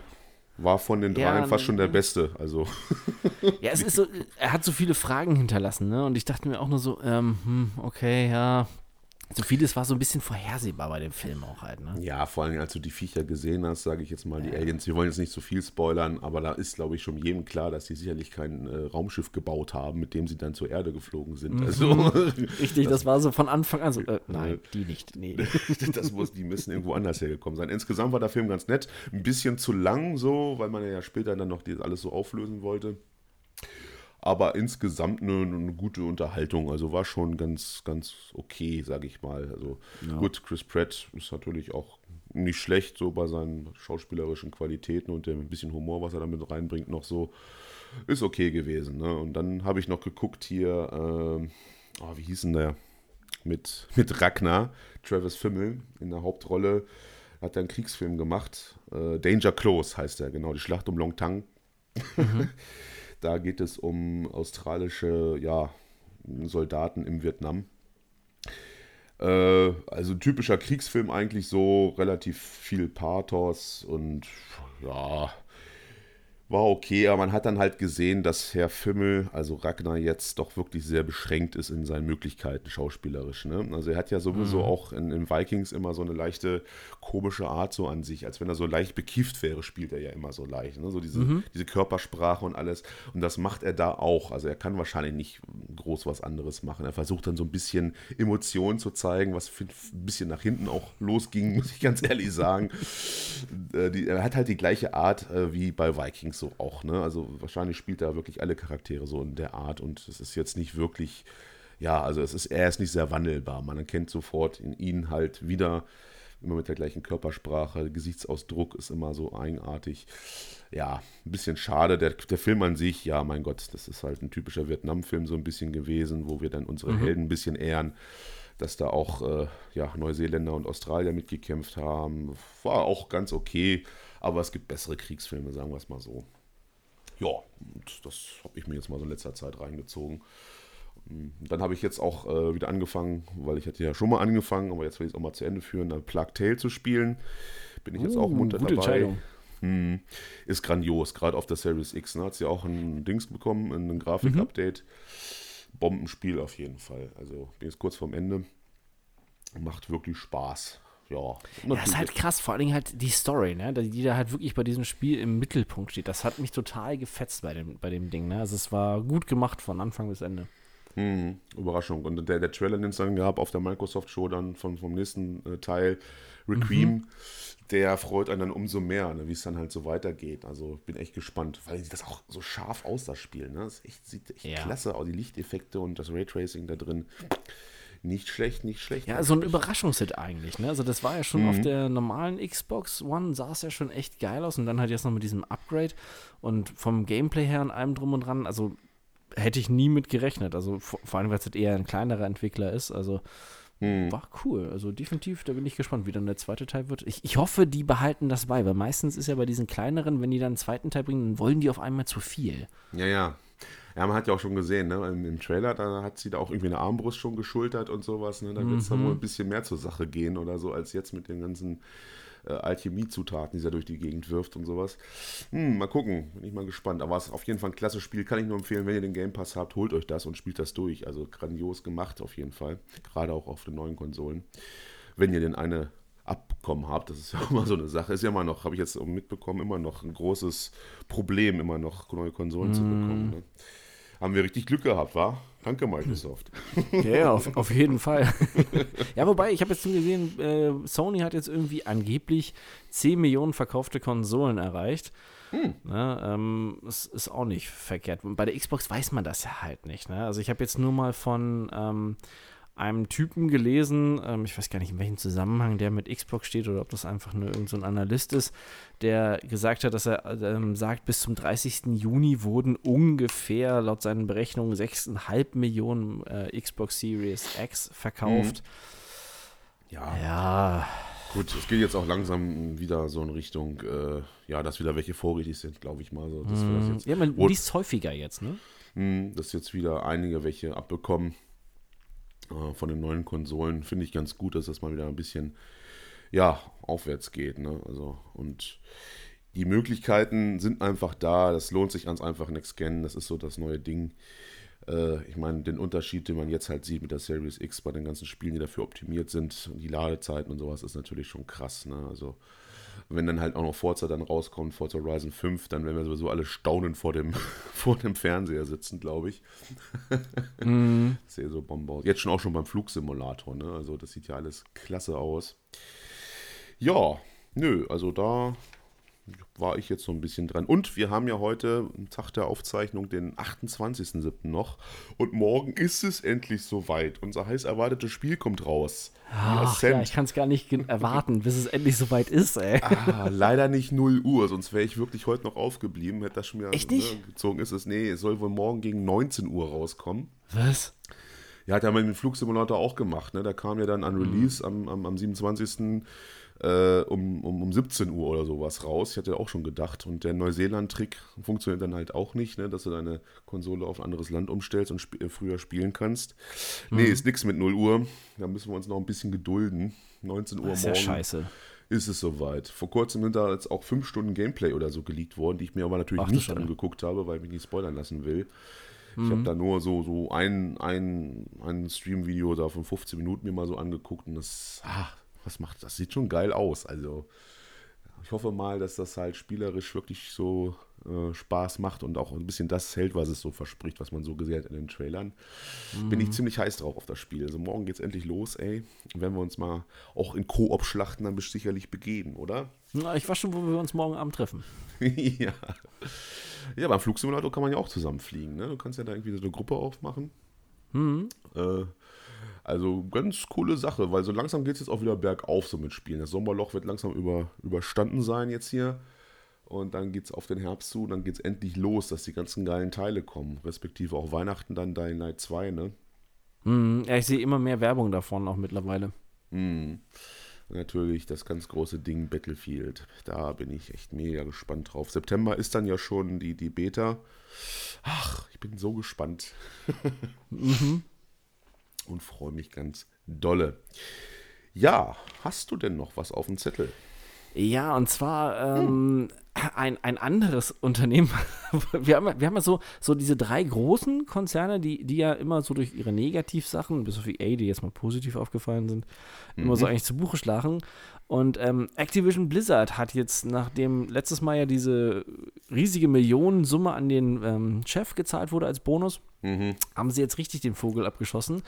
war von den Ja, dreien fast schon der ne. Beste. Also Ja, es ist so, er hat so viele Fragen hinterlassen, ne? Und ich dachte mir auch nur so, ähm, hm, okay, ja. So vieles war so ein bisschen vorhersehbar bei dem Film auch halt, ne? ja, vor allem als du die Viecher gesehen hast, sage ich jetzt mal, die Aliens, wir wollen jetzt nicht so viel spoilern, aber da ist, glaube ich, schon jedem klar, dass die sicherlich kein äh, Raumschiff gebaut haben, mit dem sie dann zur Erde geflogen sind. Mhm. Also Richtig, das, war so von Anfang an so, äh, nein, die nicht, nee. das muss, die müssen irgendwo anders hergekommen sein. Insgesamt war der Film ganz nett, ein bisschen zu lang so, weil man ja später dann noch das alles so auflösen wollte. Aber insgesamt eine, eine gute Unterhaltung. Also war schon ganz, ganz okay, sage ich mal. Also gut, Chris Pratt ist natürlich auch nicht schlecht so bei seinen schauspielerischen Qualitäten und dem bisschen Humor, was er damit reinbringt, noch so. Ist okay gewesen. Ne? Und dann habe ich noch geguckt hier, ähm, oh, wie hieß denn der? Mit, mit Ragnar, Travis Fimmel in der Hauptrolle. Hat er einen Kriegsfilm gemacht. Äh, Danger Close heißt er, genau, die Schlacht um Long Tang. Da geht es um australische ja, Soldaten im Vietnam. Äh, also typischer Kriegsfilm eigentlich so, relativ viel Pathos und ja, war okay, aber man hat dann halt gesehen, dass Herr Fimmel, also Ragnar, jetzt doch wirklich sehr beschränkt ist in seinen Möglichkeiten schauspielerisch. Ne? Also er hat ja sowieso auch in, in Vikings immer so eine leichte komische Art so an sich. Als wenn er so leicht bekifft wäre, spielt er ja immer so leicht. Ne? So diese, diese Körpersprache und alles. Und das macht er da auch. Also er kann wahrscheinlich nicht groß was anderes machen. Er versucht dann so ein bisschen Emotionen zu zeigen, was ein bisschen nach hinten auch losging, muss ich ganz ehrlich sagen. Äh, die, er hat halt die gleiche Art äh, wie bei Vikings so auch. Ne? Also wahrscheinlich spielt er wirklich alle Charaktere so in der Art und es ist jetzt nicht wirklich, ja, also es ist, er ist nicht sehr wandelbar. Man erkennt sofort in ihn halt wieder, immer mit der gleichen Körpersprache, Gesichtsausdruck ist immer so eigenartig. Ja, ein bisschen schade. Der, der Film an sich, ja, mein Gott, das ist halt ein typischer Vietnam-Film so ein bisschen gewesen, wo wir dann unsere Helden ein bisschen ehren dass da auch äh, ja, Neuseeländer und Australier mitgekämpft haben. War auch ganz okay, aber es gibt bessere Kriegsfilme, sagen wir es mal so. Ja, und das habe ich mir jetzt mal so in letzter Zeit reingezogen. Und Dann habe ich jetzt auch äh, wieder angefangen, weil ich hatte ja schon mal angefangen, aber jetzt will ich es auch mal zu Ende führen, dann Plague Tale zu spielen. Bin ich jetzt auch Uh, munter gute dabei. Entscheidung. Hm, ist grandios, gerade auf der Series X. Ne? Hat sie auch ein Dings bekommen, ein Grafik-Update. Bombenspiel auf jeden Fall. Also bin jetzt kurz vorm Ende. Macht wirklich Spaß. Ja, Ja, ist natürlich- halt krass, vor allen Dingen halt die Story, ne? Die da halt wirklich bei diesem Spiel im Mittelpunkt steht. Das hat mich total gefetzt bei dem, bei dem Ding, ne? Also es war gut gemacht von Anfang bis Ende. Mhm, Überraschung. Und der, der Trailer, den es dann gab auf der Microsoft Show dann von, vom nächsten äh, Teil, Requiem, Mhm. der freut einen dann umso mehr, ne, wie es dann halt so weitergeht. Also bin echt gespannt, weil sieht das auch so scharf aus, das Spiel. Ne? Das ist echt, sieht echt Ja. klasse aus, die Lichteffekte und das Raytracing da drin. Nicht schlecht, nicht schlecht. Ja, so ein Überraschungshit eigentlich, ne? Also das war ja schon auf der normalen Xbox One, sah es ja schon echt geil aus und dann halt jetzt noch mit diesem Upgrade und vom Gameplay her und allem drum und dran, also hätte ich nie mit gerechnet. Also vor, vor allem, weil es halt eher ein kleinerer Entwickler ist, also war cool. Also definitiv, da bin ich gespannt, wie dann der zweite Teil wird. Ich, ich hoffe, die behalten das bei, weil meistens ist ja bei diesen kleineren, wenn die dann einen zweiten Teil bringen, dann wollen die auf einmal zu viel. Ja, ja. Ja, man hat ja auch schon gesehen, ne? Im, im Trailer, da hat sie da auch irgendwie eine Armbrust schon geschultert und sowas. Ne? Da wird es dann wohl ein bisschen mehr zur Sache gehen oder so, als jetzt mit den ganzen äh, Alchemiezutaten, die sie da durch die Gegend wirft und sowas. Hm, mal gucken, bin ich mal gespannt. Aber es ist auf jeden Fall ein klasse Spiel, kann ich nur empfehlen, wenn ihr den Game Pass habt, holt euch das und spielt das durch. Also grandios gemacht auf jeden Fall, gerade auch auf den neuen Konsolen. Wenn ihr denn eine abbekommen habt, das ist ja immer so eine Sache, ist ja immer noch, habe ich jetzt mitbekommen, immer noch ein großes Problem, immer noch neue Konsolen zu bekommen. Ne? Haben wir richtig Glück gehabt, war? Danke, Microsoft. Ja, ja, auf, auf jeden Fall. ja, wobei, ich habe jetzt gesehen, äh, Sony hat jetzt irgendwie angeblich 10 Millionen verkaufte Konsolen erreicht. Ne, ähm, das ist auch nicht verkehrt. Bei der Xbox weiß man das ja halt nicht. Ne? Also ich habe jetzt nur mal von ähm, einem Typen gelesen, ähm, ich weiß gar nicht in welchem Zusammenhang der mit Xbox steht oder ob das einfach nur irgendein so ein Analyst ist, der gesagt hat, dass er ähm, sagt, bis zum 30. Juni wurden ungefähr laut seinen Berechnungen 6,5 Millionen äh, Xbox Series X verkauft. Ja, Ja, gut, es geht jetzt auch langsam wieder so in Richtung, äh, ja, dass wieder welche vorrätig sind, glaube ich mal. So, jetzt, ja man liest häufiger jetzt, ne? Hm, dass jetzt wieder einige welche abbekommen äh, von den neuen Konsolen. Finde ich ganz gut, dass das mal wieder ein bisschen, ja, aufwärts geht. Ne? Also, und die Möglichkeiten sind einfach da. Das lohnt sich ganz einfach Next Scan. Das ist so das neue Ding. Äh, ich meine, den Unterschied, den man jetzt halt sieht mit der Series X bei den ganzen Spielen, die dafür optimiert sind, die Ladezeiten und sowas, ist natürlich schon krass. Ne? Also, wenn dann halt auch noch Forza dann rauskommt, Forza Horizon 5, dann werden wir sowieso alle staunend vor dem, vor dem Fernseher sitzen, glaube ich. Sehr so Bombe aus. Jetzt schon auch schon beim Flugsimulator, ne? Also das sieht ja alles klasse aus. Ja, nö, also da war ich jetzt so ein bisschen dran. Und wir haben ja heute, Tag der Aufzeichnung, den 28.07. noch. Und morgen ist es endlich soweit. Unser heiß erwartetes Spiel kommt raus. Ach, ja, ich kann es gar nicht erwarten, bis es endlich soweit ist, ey. Ah, leider nicht 0 Uhr, sonst wäre ich wirklich heute noch aufgeblieben, hätte das schon wieder Echt nicht? Ne, gezogen. Ist es, nee, es soll wohl morgen gegen 19 Uhr rauskommen. Was? Ja, hat ja mit dem Flugsimulator auch gemacht, ne? Da kam ja dann an Release am, am, am 27. Äh, um, um, um 17 Uhr oder sowas raus. Ich hatte auch schon gedacht. Und der Neuseeland-Trick funktioniert dann halt auch nicht, ne? dass du deine Konsole auf ein anderes Land umstellst und sp äh, früher spielen kannst. Nee, ist nix mit 0 Uhr. Da müssen wir uns noch ein bisschen gedulden. 19 Uhr Das ist ja morgen scheiße. ist es soweit. Vor kurzem sind da jetzt auch fünf Stunden Gameplay oder so geleakt worden, die ich mir aber natürlich Ach, nicht Schande. angeguckt habe, weil ich mich nicht spoilern lassen will. Ich Mhm. habe da nur so, so ein, ein, ein Stream-Video da von 15 Minuten mir mal so angeguckt und das, ah, was macht das? Sieht schon geil aus. Also ich hoffe mal, dass das halt spielerisch wirklich so äh, Spaß macht und auch ein bisschen das hält, was es so verspricht, was man so gesehen hat in den Trailern. Bin ich ziemlich heiß drauf auf das Spiel. Also morgen geht's endlich los, ey. Und wenn wir uns mal auch in Koop-Schlachten dann sicherlich begeben, oder? Na, ich weiß schon, wo wir uns morgen Abend treffen. ja. Ja, beim Flugsimulator kann man ja auch zusammen fliegen. Ne? Du kannst ja da irgendwie so eine Gruppe aufmachen. Äh, also ganz coole Sache, weil so langsam geht es jetzt auch wieder bergauf so mit Spielen. Das Sommerloch wird langsam über, überstanden sein jetzt hier. Und dann geht es auf den Herbst zu und dann geht es endlich los, dass die ganzen geilen Teile kommen. Respektive auch Weihnachten dann Dying Light 2, ne? Mhm, ja, ich sehe immer mehr Werbung davon auch mittlerweile. Und natürlich das ganz große Ding Battlefield. Da bin ich echt mega gespannt drauf. September ist dann ja schon die, die Beta. Ach, ich bin so gespannt. Und freue mich ganz dolle. Ja, hast du denn noch was auf dem Zettel? Ja, und zwar ähm, ein, ein anderes Unternehmen. wir haben, ja- wir haben ja so, so diese drei großen Konzerne, die, die ja immer so durch ihre Negativsachen, bis auf EA, die jetzt mal positiv aufgefallen sind, immer so eigentlich zu Buche schlagen. Und ähm, Activision Blizzard hat jetzt, nachdem letztes Mal ja diese riesige Millionensumme an den ähm, Chef gezahlt wurde als Bonus, haben sie jetzt richtig den Vogel abgeschossen.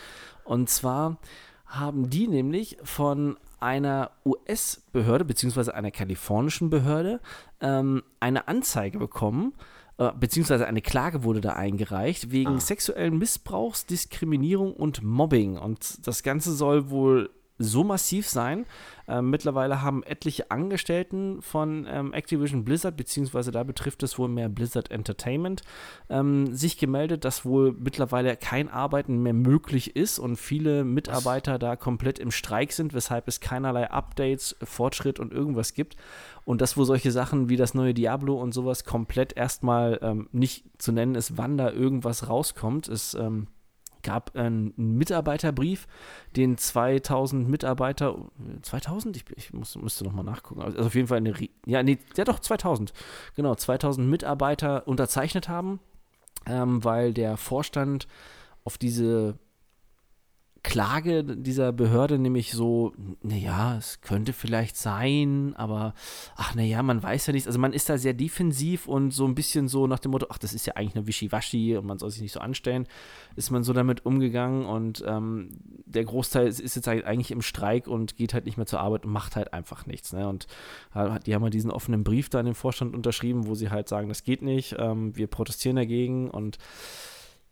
Und zwar haben die nämlich von einer US-Behörde, beziehungsweise einer kalifornischen Behörde, ähm, eine Anzeige bekommen, äh, beziehungsweise eine Klage wurde da eingereicht, wegen Ah. sexuellen Missbrauchs, Diskriminierung und Mobbing. Und das Ganze soll wohl so massiv sein. Ähm, mittlerweile haben etliche Angestellten von ähm, Activision Blizzard, beziehungsweise da betrifft es wohl mehr Blizzard Entertainment, ähm, sich gemeldet, dass wohl mittlerweile kein Arbeiten mehr möglich ist und viele Mitarbeiter da komplett im Streik sind, weshalb es keinerlei Updates, Fortschritt und irgendwas gibt. Und dass wohl solche Sachen wie das neue Diablo und sowas komplett erstmal ähm, nicht zu nennen ist, wann da irgendwas rauskommt. Es ähm, gab einen Mitarbeiterbrief, den 2000 Mitarbeiter, 2000? Ich, ich muss, müsste nochmal nachgucken. Also auf jeden Fall eine, ja, nee, ja doch, 2000. Genau, 2000 Mitarbeiter unterzeichnet haben, ähm, weil der Vorstand auf diese Klage dieser Behörde nämlich so, naja, es könnte vielleicht sein, aber ach naja, man weiß ja nichts. Also man ist da sehr defensiv und so ein bisschen so nach dem Motto, ach, das ist ja eigentlich eine Wischiwaschi und man soll sich nicht so anstellen, ist man so damit umgegangen und ähm, der Großteil ist, ist jetzt halt eigentlich im Streik und geht halt nicht mehr zur Arbeit und macht halt einfach nichts. Ne? Und äh, die haben halt diesen offenen Brief da an den Vorstand unterschrieben, wo sie halt sagen, das geht nicht, ähm, wir protestieren dagegen und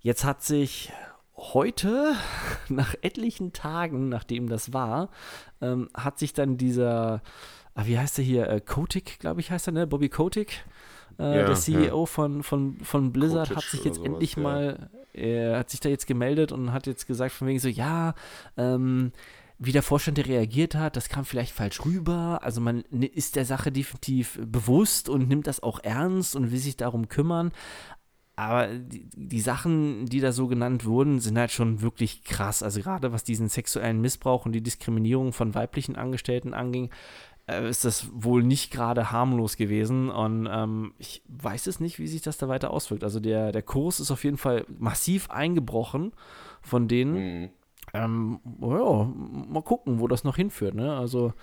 jetzt hat sich heute, nach etlichen Tagen, nachdem das war, ähm, hat sich dann dieser, ah, wie heißt er hier, äh, Kotick, glaube ich, heißt er, ne? Bobby Kotick, äh, Ja, der CEO von, von, von Blizzard, Kotick hat sich jetzt sowas, endlich ja. mal, er hat sich da jetzt gemeldet und hat jetzt gesagt, von wegen so, ja, ähm, wie der Vorstand der reagiert hat, das kam vielleicht falsch rüber. Also man ist der Sache definitiv bewusst und nimmt das auch ernst und will sich darum kümmern. Aber die, die Sachen, die da so genannt wurden, sind halt schon wirklich krass. Also gerade was diesen sexuellen Missbrauch und die Diskriminierung von weiblichen Angestellten anging, äh, ist das wohl nicht gerade harmlos gewesen. Und ähm, ich weiß es nicht, wie sich das da weiter auswirkt. Also der, der Kurs ist auf jeden Fall massiv eingebrochen von denen. Mhm. Ähm, ja, mal gucken, wo das noch hinführt. Ne? Also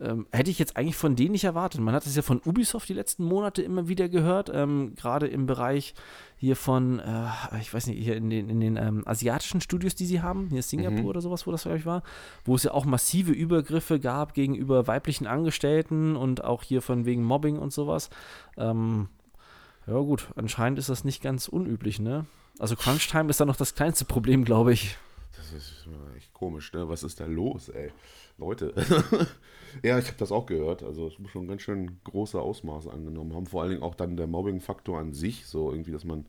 ähm, hätte ich jetzt eigentlich von denen nicht erwartet. Man hat es ja von Ubisoft die letzten Monate immer wieder gehört, ähm, gerade im Bereich hier von, äh, ich weiß nicht, hier in den, in den ähm, asiatischen Studios, die sie haben, hier Singapur Mhm. oder sowas, wo das glaube ich war, wo es ja auch massive Übergriffe gab gegenüber weiblichen Angestellten und auch hier von wegen Mobbing und sowas. Ähm, ja gut, anscheinend ist das nicht ganz unüblich, ne? Also Crunch-Time ist da noch das kleinste Problem, glaube ich. Das ist echt komisch, ne? Was ist da los, ey? Leute. ja, ich habe das auch gehört. Also es muss schon ganz schön große Ausmaße angenommen haben. Vor allen Dingen auch dann der Mobbing-Faktor an sich, so irgendwie, dass man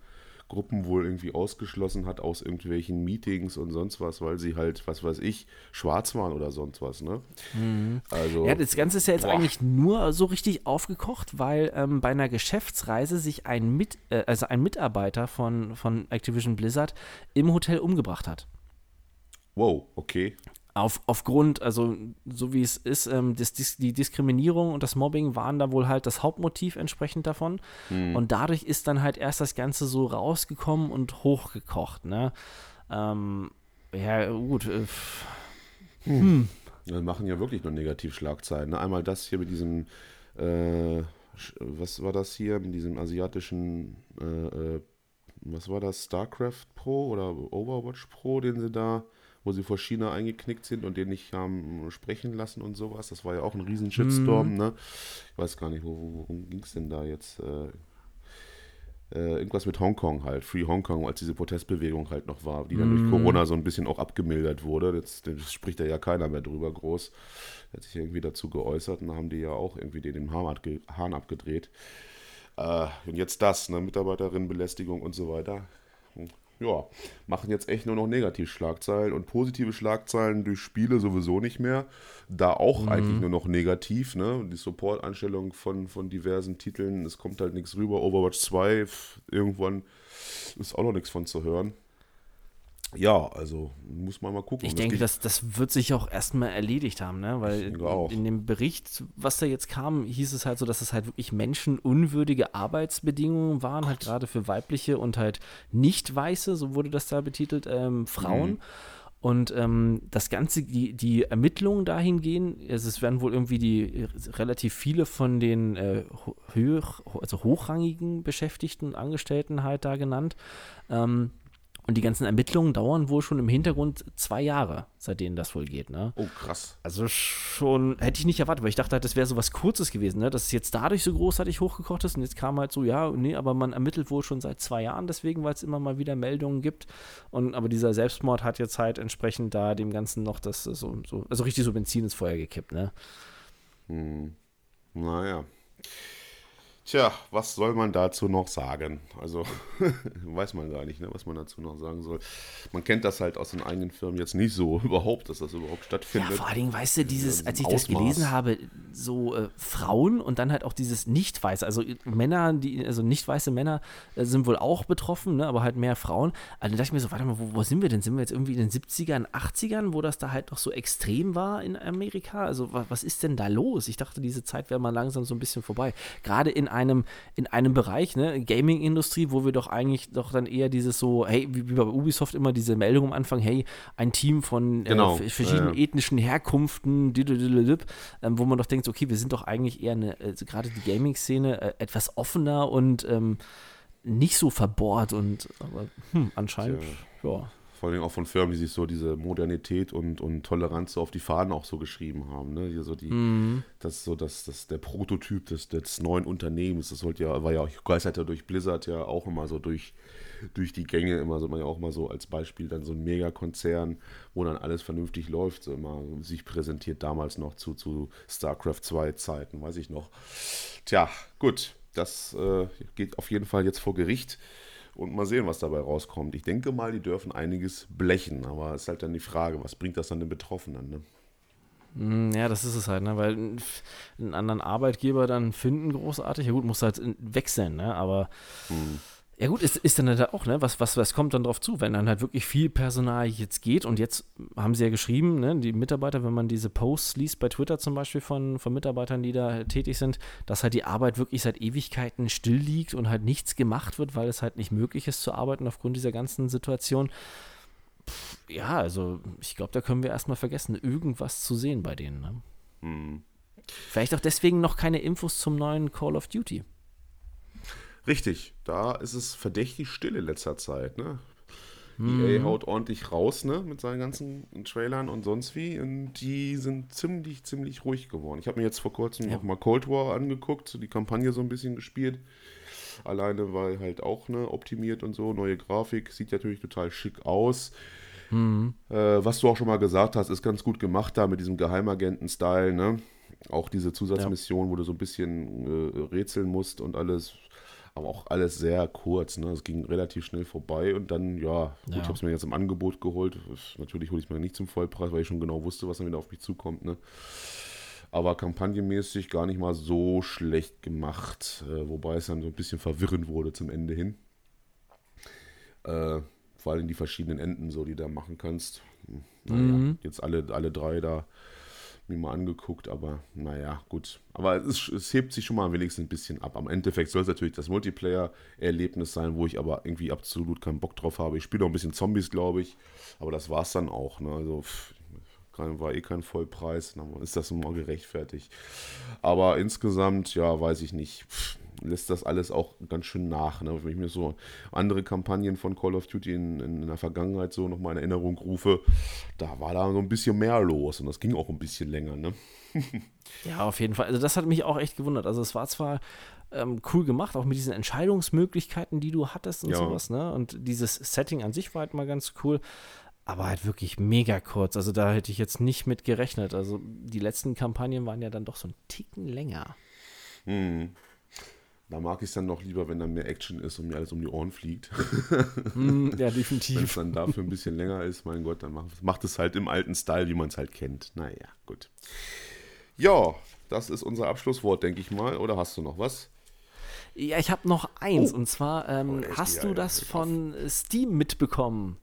Gruppen wohl irgendwie ausgeschlossen hat aus irgendwelchen Meetings und sonst was, weil sie halt, was weiß ich, schwarz waren oder sonst was, ne? Also, Ja, das Ganze ist ja jetzt Boah. eigentlich nur so richtig aufgekocht, weil ähm, bei einer Geschäftsreise sich ein, Mit, äh, also ein Mitarbeiter von, von Activision Blizzard im Hotel umgebracht hat. wow, okay. Auf, aufgrund, also so wie es ist, ähm, das, die Diskriminierung und das Mobbing waren da wohl halt das Hauptmotiv entsprechend davon. Und dadurch ist dann halt erst das Ganze so rausgekommen und hochgekocht, ne? Ähm, ja, gut. Äh, pff, Wir machen ja wirklich nur Negativschlagzeilen. Ne? Einmal das hier mit diesem, äh, was war das hier, mit diesem asiatischen, äh, äh, was war das, StarCraft Pro oder Overwatch Pro, den sie da, wo sie vor China eingeknickt sind und den nicht haben sprechen lassen und sowas. Das war ja auch ein riesen Shitstorm, ne? Ich weiß gar nicht, wo, wo- worum ging es denn da jetzt? Äh, äh, irgendwas mit Hongkong halt, Free Hongkong, als diese Protestbewegung halt noch war, die dann durch Corona so ein bisschen auch abgemildert wurde. Jetzt, jetzt spricht da ja keiner mehr drüber groß. Hat sich irgendwie dazu geäußert und da haben die ja auch irgendwie den, abge- Hahn abgedreht. Äh, und jetzt das, ne, Mitarbeiterinnenbelästigung und so weiter. Ja, machen jetzt echt nur noch Negativschlagzeilen und positive Schlagzeilen durch Spiele sowieso nicht mehr. Da auch eigentlich nur noch negativ, ne? Die Support-Einstellung von, von diversen Titeln, es kommt halt nichts rüber. Overwatch 2, pf, irgendwann ist auch noch nichts von zu hören. Ja, also muss man mal gucken. Ich Das denke, das, das wird sich auch erstmal erledigt haben, ne? Weil in dem Bericht, was da jetzt kam, hieß es halt so, dass es halt wirklich menschenunwürdige Arbeitsbedingungen waren, halt gerade für weibliche und halt nicht weiße, so wurde das da betitelt, ähm, Frauen. Mhm. Und ähm, das Ganze, die, die Ermittlungen dahingehen, also es werden wohl irgendwie die relativ viele von den äh, höher, also hochrangigen Beschäftigten und Angestellten halt da genannt. Ähm, Und die ganzen Ermittlungen dauern wohl schon im Hintergrund zwei Jahre, seitdem das wohl geht, ne? Oh, krass. Also schon, hätte ich nicht erwartet, weil ich dachte halt, das wäre so was Kurzes gewesen, ne? Dass es jetzt dadurch so großartig hochgekocht ist und jetzt kam halt so, ja, nee, aber man ermittelt wohl schon seit zwei Jahren deswegen, weil es immer mal wieder Meldungen gibt. Und aber dieser Selbstmord hat jetzt halt entsprechend da dem Ganzen noch das so, so also richtig so Benzin ins Feuer gekippt, ne? Hm. Naja. Tja, was soll man dazu noch sagen? Also, weiß man gar nicht, ne, was man dazu noch sagen soll. Man kennt das halt aus den eigenen Firmen jetzt nicht so überhaupt, dass das überhaupt stattfindet. Ja, vor allen Dingen, weißt du, dieses, als ich Ausmaß. das gelesen habe, so äh, Frauen und dann halt auch dieses nicht-weiße, also Männer, die, also nicht weiße Männer äh, sind wohl auch betroffen, ne, aber halt mehr Frauen. Also da dachte ich mir so, warte mal, wo, wo sind wir denn? Sind wir jetzt irgendwie in den 70ern, 80ern, wo das da halt noch so extrem war in Amerika? Also wa was ist denn da los? Ich dachte, diese Zeit wäre mal langsam so ein bisschen vorbei. Gerade in einem, in einem Bereich, ne, Gaming-Industrie, wo wir doch eigentlich doch dann eher dieses so, hey, wie, bei Ubisoft immer diese Meldung am Anfang, hey, ein Team von äh, Genau, f- verschiedenen ja, ja. ethnischen Herkunften, ähm, wo man doch denkt, okay, wir sind doch eigentlich eher eine, also gerade die Gaming-Szene äh, etwas offener und ähm, nicht so verbohrt und aber hm, anscheinend, ja. Vor allem auch von Firmen, die sich so diese Modernität und, und Toleranz so auf die Fahnen auch so geschrieben haben. Ne? Hier so die, Mhm. Das ist so das, das, der Prototyp des, des neuen Unternehmens. Das sollte ja, war ja auch, geistert ja durch Blizzard ja auch immer so durch, durch die Gänge, immer so, man ja auch mal so als Beispiel dann so ein Megakonzern, wo dann alles vernünftig läuft, so immer sich präsentiert damals noch zu, zu StarCraft 2 Zeiten, weiß ich noch. Tja, gut, das äh, geht auf jeden Fall jetzt vor Gericht. Und mal sehen, was dabei rauskommt. Ich denke mal, die dürfen einiges blechen, aber es ist halt dann die Frage, was bringt das dann den Betroffenen? Ne? Mm, Ja, das ist es halt, ne? Weil einen anderen Arbeitgeber dann finden, großartig. Ja gut, muss halt wechseln, ne? Aber ja gut, ist, ist dann halt auch, ne? Was, was, was kommt dann drauf zu, wenn dann halt wirklich viel Personal jetzt geht und jetzt haben sie ja geschrieben, ne, die Mitarbeiter, wenn man diese Posts liest bei Twitter zum Beispiel von, von Mitarbeitern, die da tätig sind, dass halt die Arbeit wirklich seit Ewigkeiten still liegt und halt nichts gemacht wird, weil es halt nicht möglich ist zu arbeiten aufgrund dieser ganzen Situation. Pff, ja, also ich glaube, da können wir erstmal vergessen, irgendwas zu sehen bei denen. Ne? Hm. Vielleicht auch deswegen noch keine Infos zum neuen Call of Duty. Richtig, da ist es verdächtig still in letzter Zeit, ne? Mhm. EA haut ordentlich raus, ne, mit seinen ganzen Trailern und sonst wie. Und die sind ziemlich, ziemlich ruhig geworden. Ich habe mir jetzt vor kurzem Ja. noch mal Cold War angeguckt, so die Kampagne so ein bisschen gespielt. Alleine, weil halt auch, ne, optimiert und so, neue Grafik, sieht natürlich total schick aus. Mhm. Äh, was du auch schon mal gesagt hast, ist ganz gut gemacht da mit diesem Geheimagenten-Style, ne? Auch diese Zusatzmission, wo du so ein bisschen äh, rätseln musst und alles, aber auch alles sehr kurz, ne? Es ging relativ schnell vorbei und dann, ja, gut, Ja. ich habe es mir jetzt im Angebot geholt. Natürlich hole ich es mir nicht zum Vollpreis, weil ich schon genau wusste, was dann wieder auf mich zukommt, ne? Aber kampagnenmäßig gar nicht mal so schlecht gemacht, äh, wobei es dann so ein bisschen verwirrend wurde zum Ende hin. Äh, vor allem die verschiedenen Enden, so die du da machen kannst. Hm, Naja, Mhm. jetzt alle, alle drei da mir mal angeguckt, aber naja, gut. Aber es, es hebt sich schon mal wenigstens ein bisschen ab. Am Endeffekt soll es natürlich das Multiplayer-Erlebnis sein, wo ich aber irgendwie absolut keinen Bock drauf habe. Ich spiele noch ein bisschen Zombies, glaube ich, aber das war es dann auch. Ne? Also pff, war eh kein Vollpreis, dann ist das mal gerechtfertigt. Aber insgesamt, ja, weiß ich nicht. Pff, lässt das alles auch ganz schön nach. Ne? Wenn ich mir so andere Kampagnen von Call of Duty in, in, der Vergangenheit so nochmal in Erinnerung rufe, da war da so ein bisschen mehr los und das ging auch ein bisschen länger. Ne? Ja, auf jeden Fall. Also das hat mich auch echt gewundert. Also es war zwar ähm, cool gemacht, auch mit diesen Entscheidungsmöglichkeiten, die du hattest und Ja. sowas, ne? Und dieses Setting an sich war halt mal ganz cool. Aber halt wirklich mega kurz. Also da hätte ich jetzt nicht mit gerechnet. Also die letzten Kampagnen waren ja dann doch so ein Ticken länger. Hm. Da mag ich es dann noch lieber, wenn dann mehr Action ist und mir alles um die Ohren fliegt. Mm, ja, Wenn es definitiv. dann dafür ein bisschen länger ist, mein Gott, dann macht, macht es halt im alten Style, wie man es halt kennt. Naja, gut. Ja, das ist unser Abschlusswort, denke ich mal. Oder hast du noch was? Ja, ich habe noch eins. Oh. Und zwar, ähm, Oh, hast du das hör auf. von Steam mitbekommen?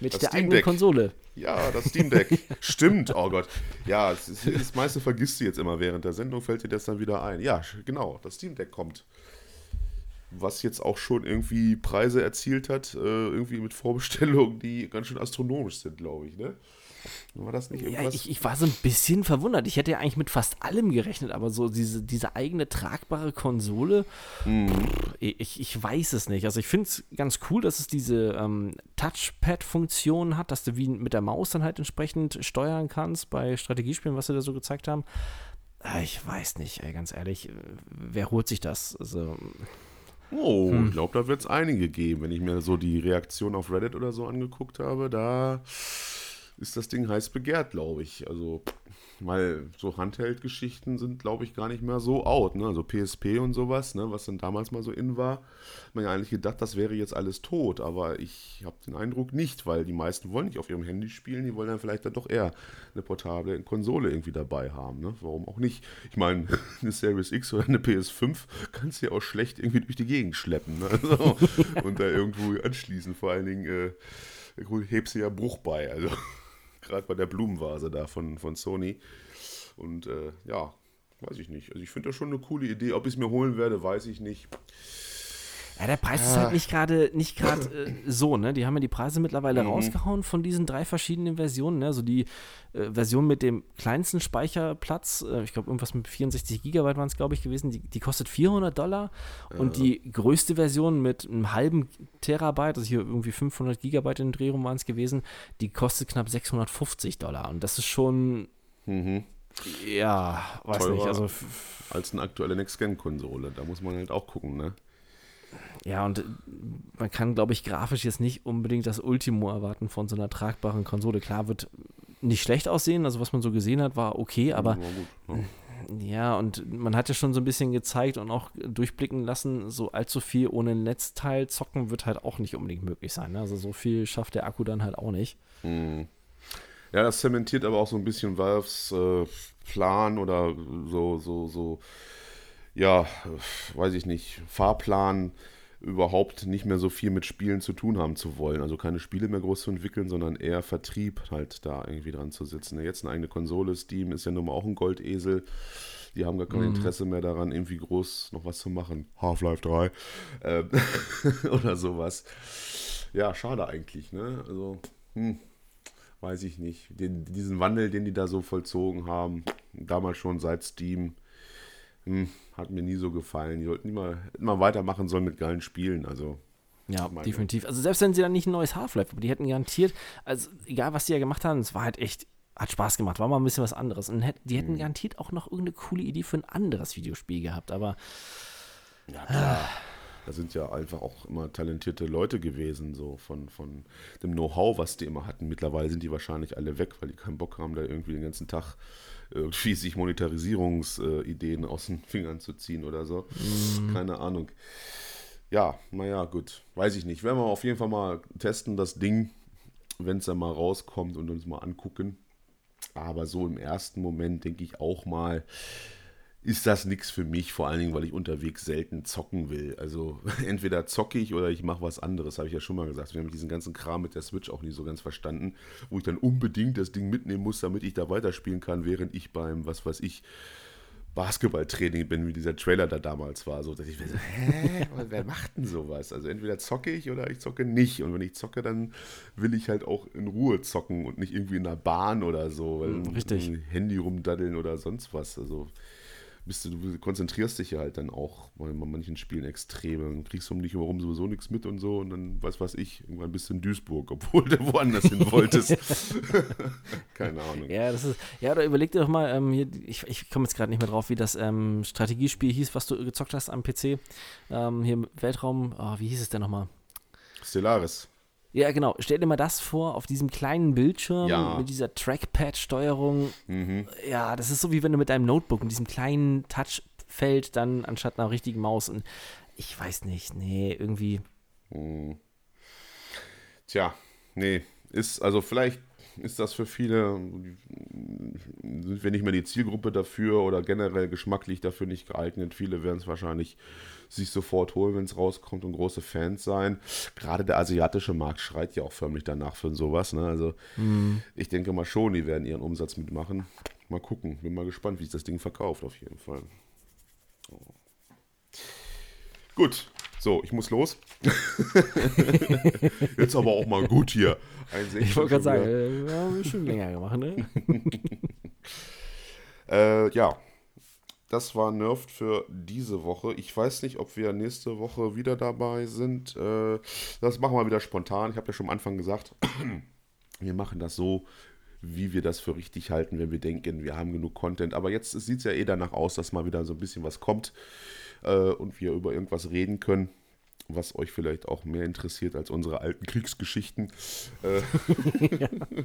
Mit Das der Steam eigenen Deck. Konsole. Ja, das Steam Deck. Stimmt, oh Gott. Ja, das, das meiste vergisst du jetzt immer während der Sendung, fällt dir das dann wieder ein. Ja, genau, das Steam Deck kommt. Was jetzt auch schon irgendwie Preise erzielt hat, äh, irgendwie mit Vorbestellungen, die ganz schön astronomisch sind, glaube ich, ne? War das nicht Ja, irgendwas? ich, ich war so ein bisschen verwundert. Ich hätte ja eigentlich mit fast allem gerechnet, aber so diese, diese eigene tragbare Konsole, Mhm. pff, ich, ich weiß es nicht. Also ich finde es ganz cool, dass es diese ähm, Touchpad-Funktion hat, dass du wie mit der Maus dann halt entsprechend steuern kannst bei Strategiespielen, was sie da so gezeigt haben. Ah, Ich weiß nicht, ey, ganz ehrlich, äh, wer holt sich das? Also, Oh, Hm. ich glaube, da wird es einige geben. Wenn ich mir so die Reaktion auf Reddit oder so angeguckt habe, da ist das Ding heiß begehrt, glaube ich. Also, weil so Handheld-Geschichten sind, glaube ich, gar nicht mehr so out. Ne? Also PSP und sowas, ne? was dann damals mal so in war. Hat man ja eigentlich gedacht, das wäre jetzt alles tot. Aber ich habe den Eindruck nicht, weil die meisten wollen nicht auf ihrem Handy spielen. Die wollen dann vielleicht dann doch eher eine portable Konsole irgendwie dabei haben. Ne? Warum auch nicht? Ich meine, eine Series X oder eine PS5 kannst du ja auch schlecht irgendwie durch die Gegend schleppen. Ne? So. und da irgendwo anschließen. Vor allen Dingen äh, hebst du ja Bruch bei. Also gerade bei der Blumenvase da von, von Sony. Und äh, ja, weiß ich nicht. Also ich finde das schon eine coole Idee. Ob ich es mir holen werde, weiß ich nicht. Ja, der Preis ist halt nicht gerade nicht gerade äh, so, ne? Die haben ja die Preise mittlerweile Mhm. rausgehauen von diesen drei verschiedenen Versionen, ne? Also die äh, Version mit dem kleinsten Speicherplatz, äh, ich glaube irgendwas mit 64 Gigabyte waren es, glaube ich, gewesen, die, die kostet 400 Dollar und die größte Version mit einem halben Terabyte, also hier irgendwie 500 Gigabyte in den Dreh rum waren es gewesen, die kostet knapp 650 Dollar und das ist schon, ja, weiß Teurer. nicht, also Als eine aktuelle Next-Gen-Konsole. Da muss man halt auch gucken, ne? Ja, und äh, man kann, glaube ich, grafisch jetzt nicht unbedingt das Ultimo erwarten von so einer tragbaren Konsole. Klar, wird nicht schlecht aussehen, also was man so gesehen hat, war okay, aber gut, ne? ja, und man hat ja schon so ein bisschen gezeigt und auch durchblicken lassen, so allzu viel ohne Netzteil zocken wird halt auch nicht unbedingt möglich sein. Ne? Also so viel schafft der Akku dann halt auch nicht. Ja, das zementiert aber auch so ein bisschen Valves äh, Plan oder so, so, so, ja, weiß ich nicht, Fahrplan überhaupt nicht mehr so viel mit Spielen zu tun haben zu wollen. Also keine Spiele mehr groß zu entwickeln, sondern eher Vertrieb halt da irgendwie dran zu sitzen. Jetzt eine eigene Konsole, Steam ist ja nun mal auch ein Goldesel. Die haben gar kein Interesse mehr daran, irgendwie groß noch was zu machen. Half-Life 3 ähm, oder sowas. Ja, schade eigentlich, ne? Also, hm, weiß ich nicht. Den, diesen Wandel, den die da so vollzogen haben, damals schon seit Steam, hm, hat mir nie so gefallen. Die sollten immer, immer weitermachen sollen mit geilen Spielen. Also, Ja, Meinung. definitiv. Also selbst wenn sie dann nicht ein neues Half-Life, aber die hätten garantiert, also egal was die ja gemacht haben, es war halt echt, hat Spaß gemacht, war mal ein bisschen was anderes. Und die hätten garantiert auch noch irgendeine coole Idee für ein anderes Videospiel gehabt, aber ja, klar. Da sind ja einfach auch immer talentierte Leute gewesen, so von, von dem Know-how, was die immer hatten. Mittlerweile sind die wahrscheinlich alle weg, weil die keinen Bock haben, da irgendwie den ganzen Tag irgendwie sich Monetarisierungsideen aus den Fingern zu ziehen oder so. Keine Ahnung. Ja, naja, gut. Weiß ich nicht. Werden wir auf jeden Fall mal testen, das Ding, wenn es dann mal rauskommt und uns mal angucken. Aber so im ersten Moment denke ich auch mal, ist das nichts für mich, vor allen Dingen, weil ich unterwegs selten zocken will. Also entweder zocke ich oder ich mache was anderes, habe ich ja schon mal gesagt. Wir haben diesen ganzen Kram mit der Switch auch nicht so ganz verstanden, wo ich dann unbedingt das Ding mitnehmen muss, damit ich da weiterspielen kann, während ich beim, was weiß ich, Basketballtraining bin, wie dieser Trailer da damals war. So, dass ich mir so, hä, wer macht denn sowas? Also entweder zocke ich oder ich zocke nicht. Und wenn ich zocke, dann will ich halt auch in Ruhe zocken und nicht irgendwie in der Bahn oder so, weil Mm, richtig. Handy rumdaddeln oder sonst was. Also bist du, du konzentrierst dich ja halt dann auch bei manchen Spielen extrem. Dann kriegst du um dich herum sowieso nichts mit und so und dann, was weiß ich, irgendwann bist du in Duisburg, obwohl du woanders hin wolltest. Keine Ahnung. ja, das ist, ja, oder überleg dir doch mal, ähm, hier, ich, ich komme jetzt gerade nicht mehr drauf, wie das ähm, Strategiespiel hieß, was du gezockt hast am PC. Ähm, hier im Weltraum, oh, wie hieß es denn nochmal? Stellaris. Ja, genau. Stell dir mal das vor, auf diesem kleinen Bildschirm Ja. mit dieser Trackpad-Steuerung. Mhm. Ja, das ist so wie wenn du mit deinem Notebook und diesem kleinen Touchfeld dann anstatt einer richtigen Maus und ich weiß nicht, nee, irgendwie. Hm. Tja, nee, ist, also vielleicht ist das für viele, sind wir nicht mehr die Zielgruppe dafür oder generell geschmacklich dafür nicht geeignet. Viele werden es wahrscheinlich sich sofort holen, wenn es rauskommt und große Fans sein. Gerade der asiatische Markt schreit ja auch förmlich danach für sowas. Ne? Also ich denke mal schon, die werden ihren Umsatz mitmachen. Mal gucken, bin mal gespannt, wie sich das Ding verkauft auf jeden Fall. Gut, So, ich muss los. Jetzt aber auch mal gut hier. ich wollte gerade sagen, äh, wir haben schon länger gemacht, ne? äh, ja, das war Nerft für diese Woche. Ich weiß nicht, ob wir nächste Woche wieder dabei sind. Äh, das machen wir wieder spontan. Ich habe ja schon am Anfang gesagt, wir machen das so, wie wir das für richtig halten, wenn wir denken, wir haben genug Content. Aber jetzt sieht es ja eh danach aus, dass mal wieder so ein bisschen was kommt äh, und wir über irgendwas reden können, was euch vielleicht auch mehr interessiert als unsere alten Kriegsgeschichten. Äh,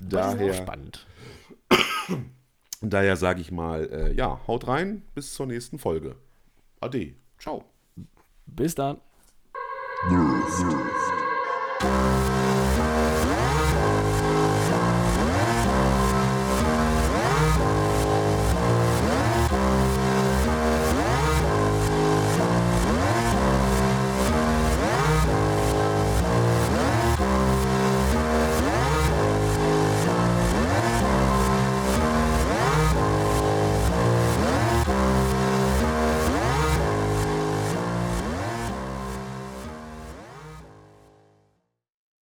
daher, spannend. Daher sage ich mal, äh, ja, haut rein, bis zur nächsten Folge. Ade. Ciao. Bis dann. Nerf.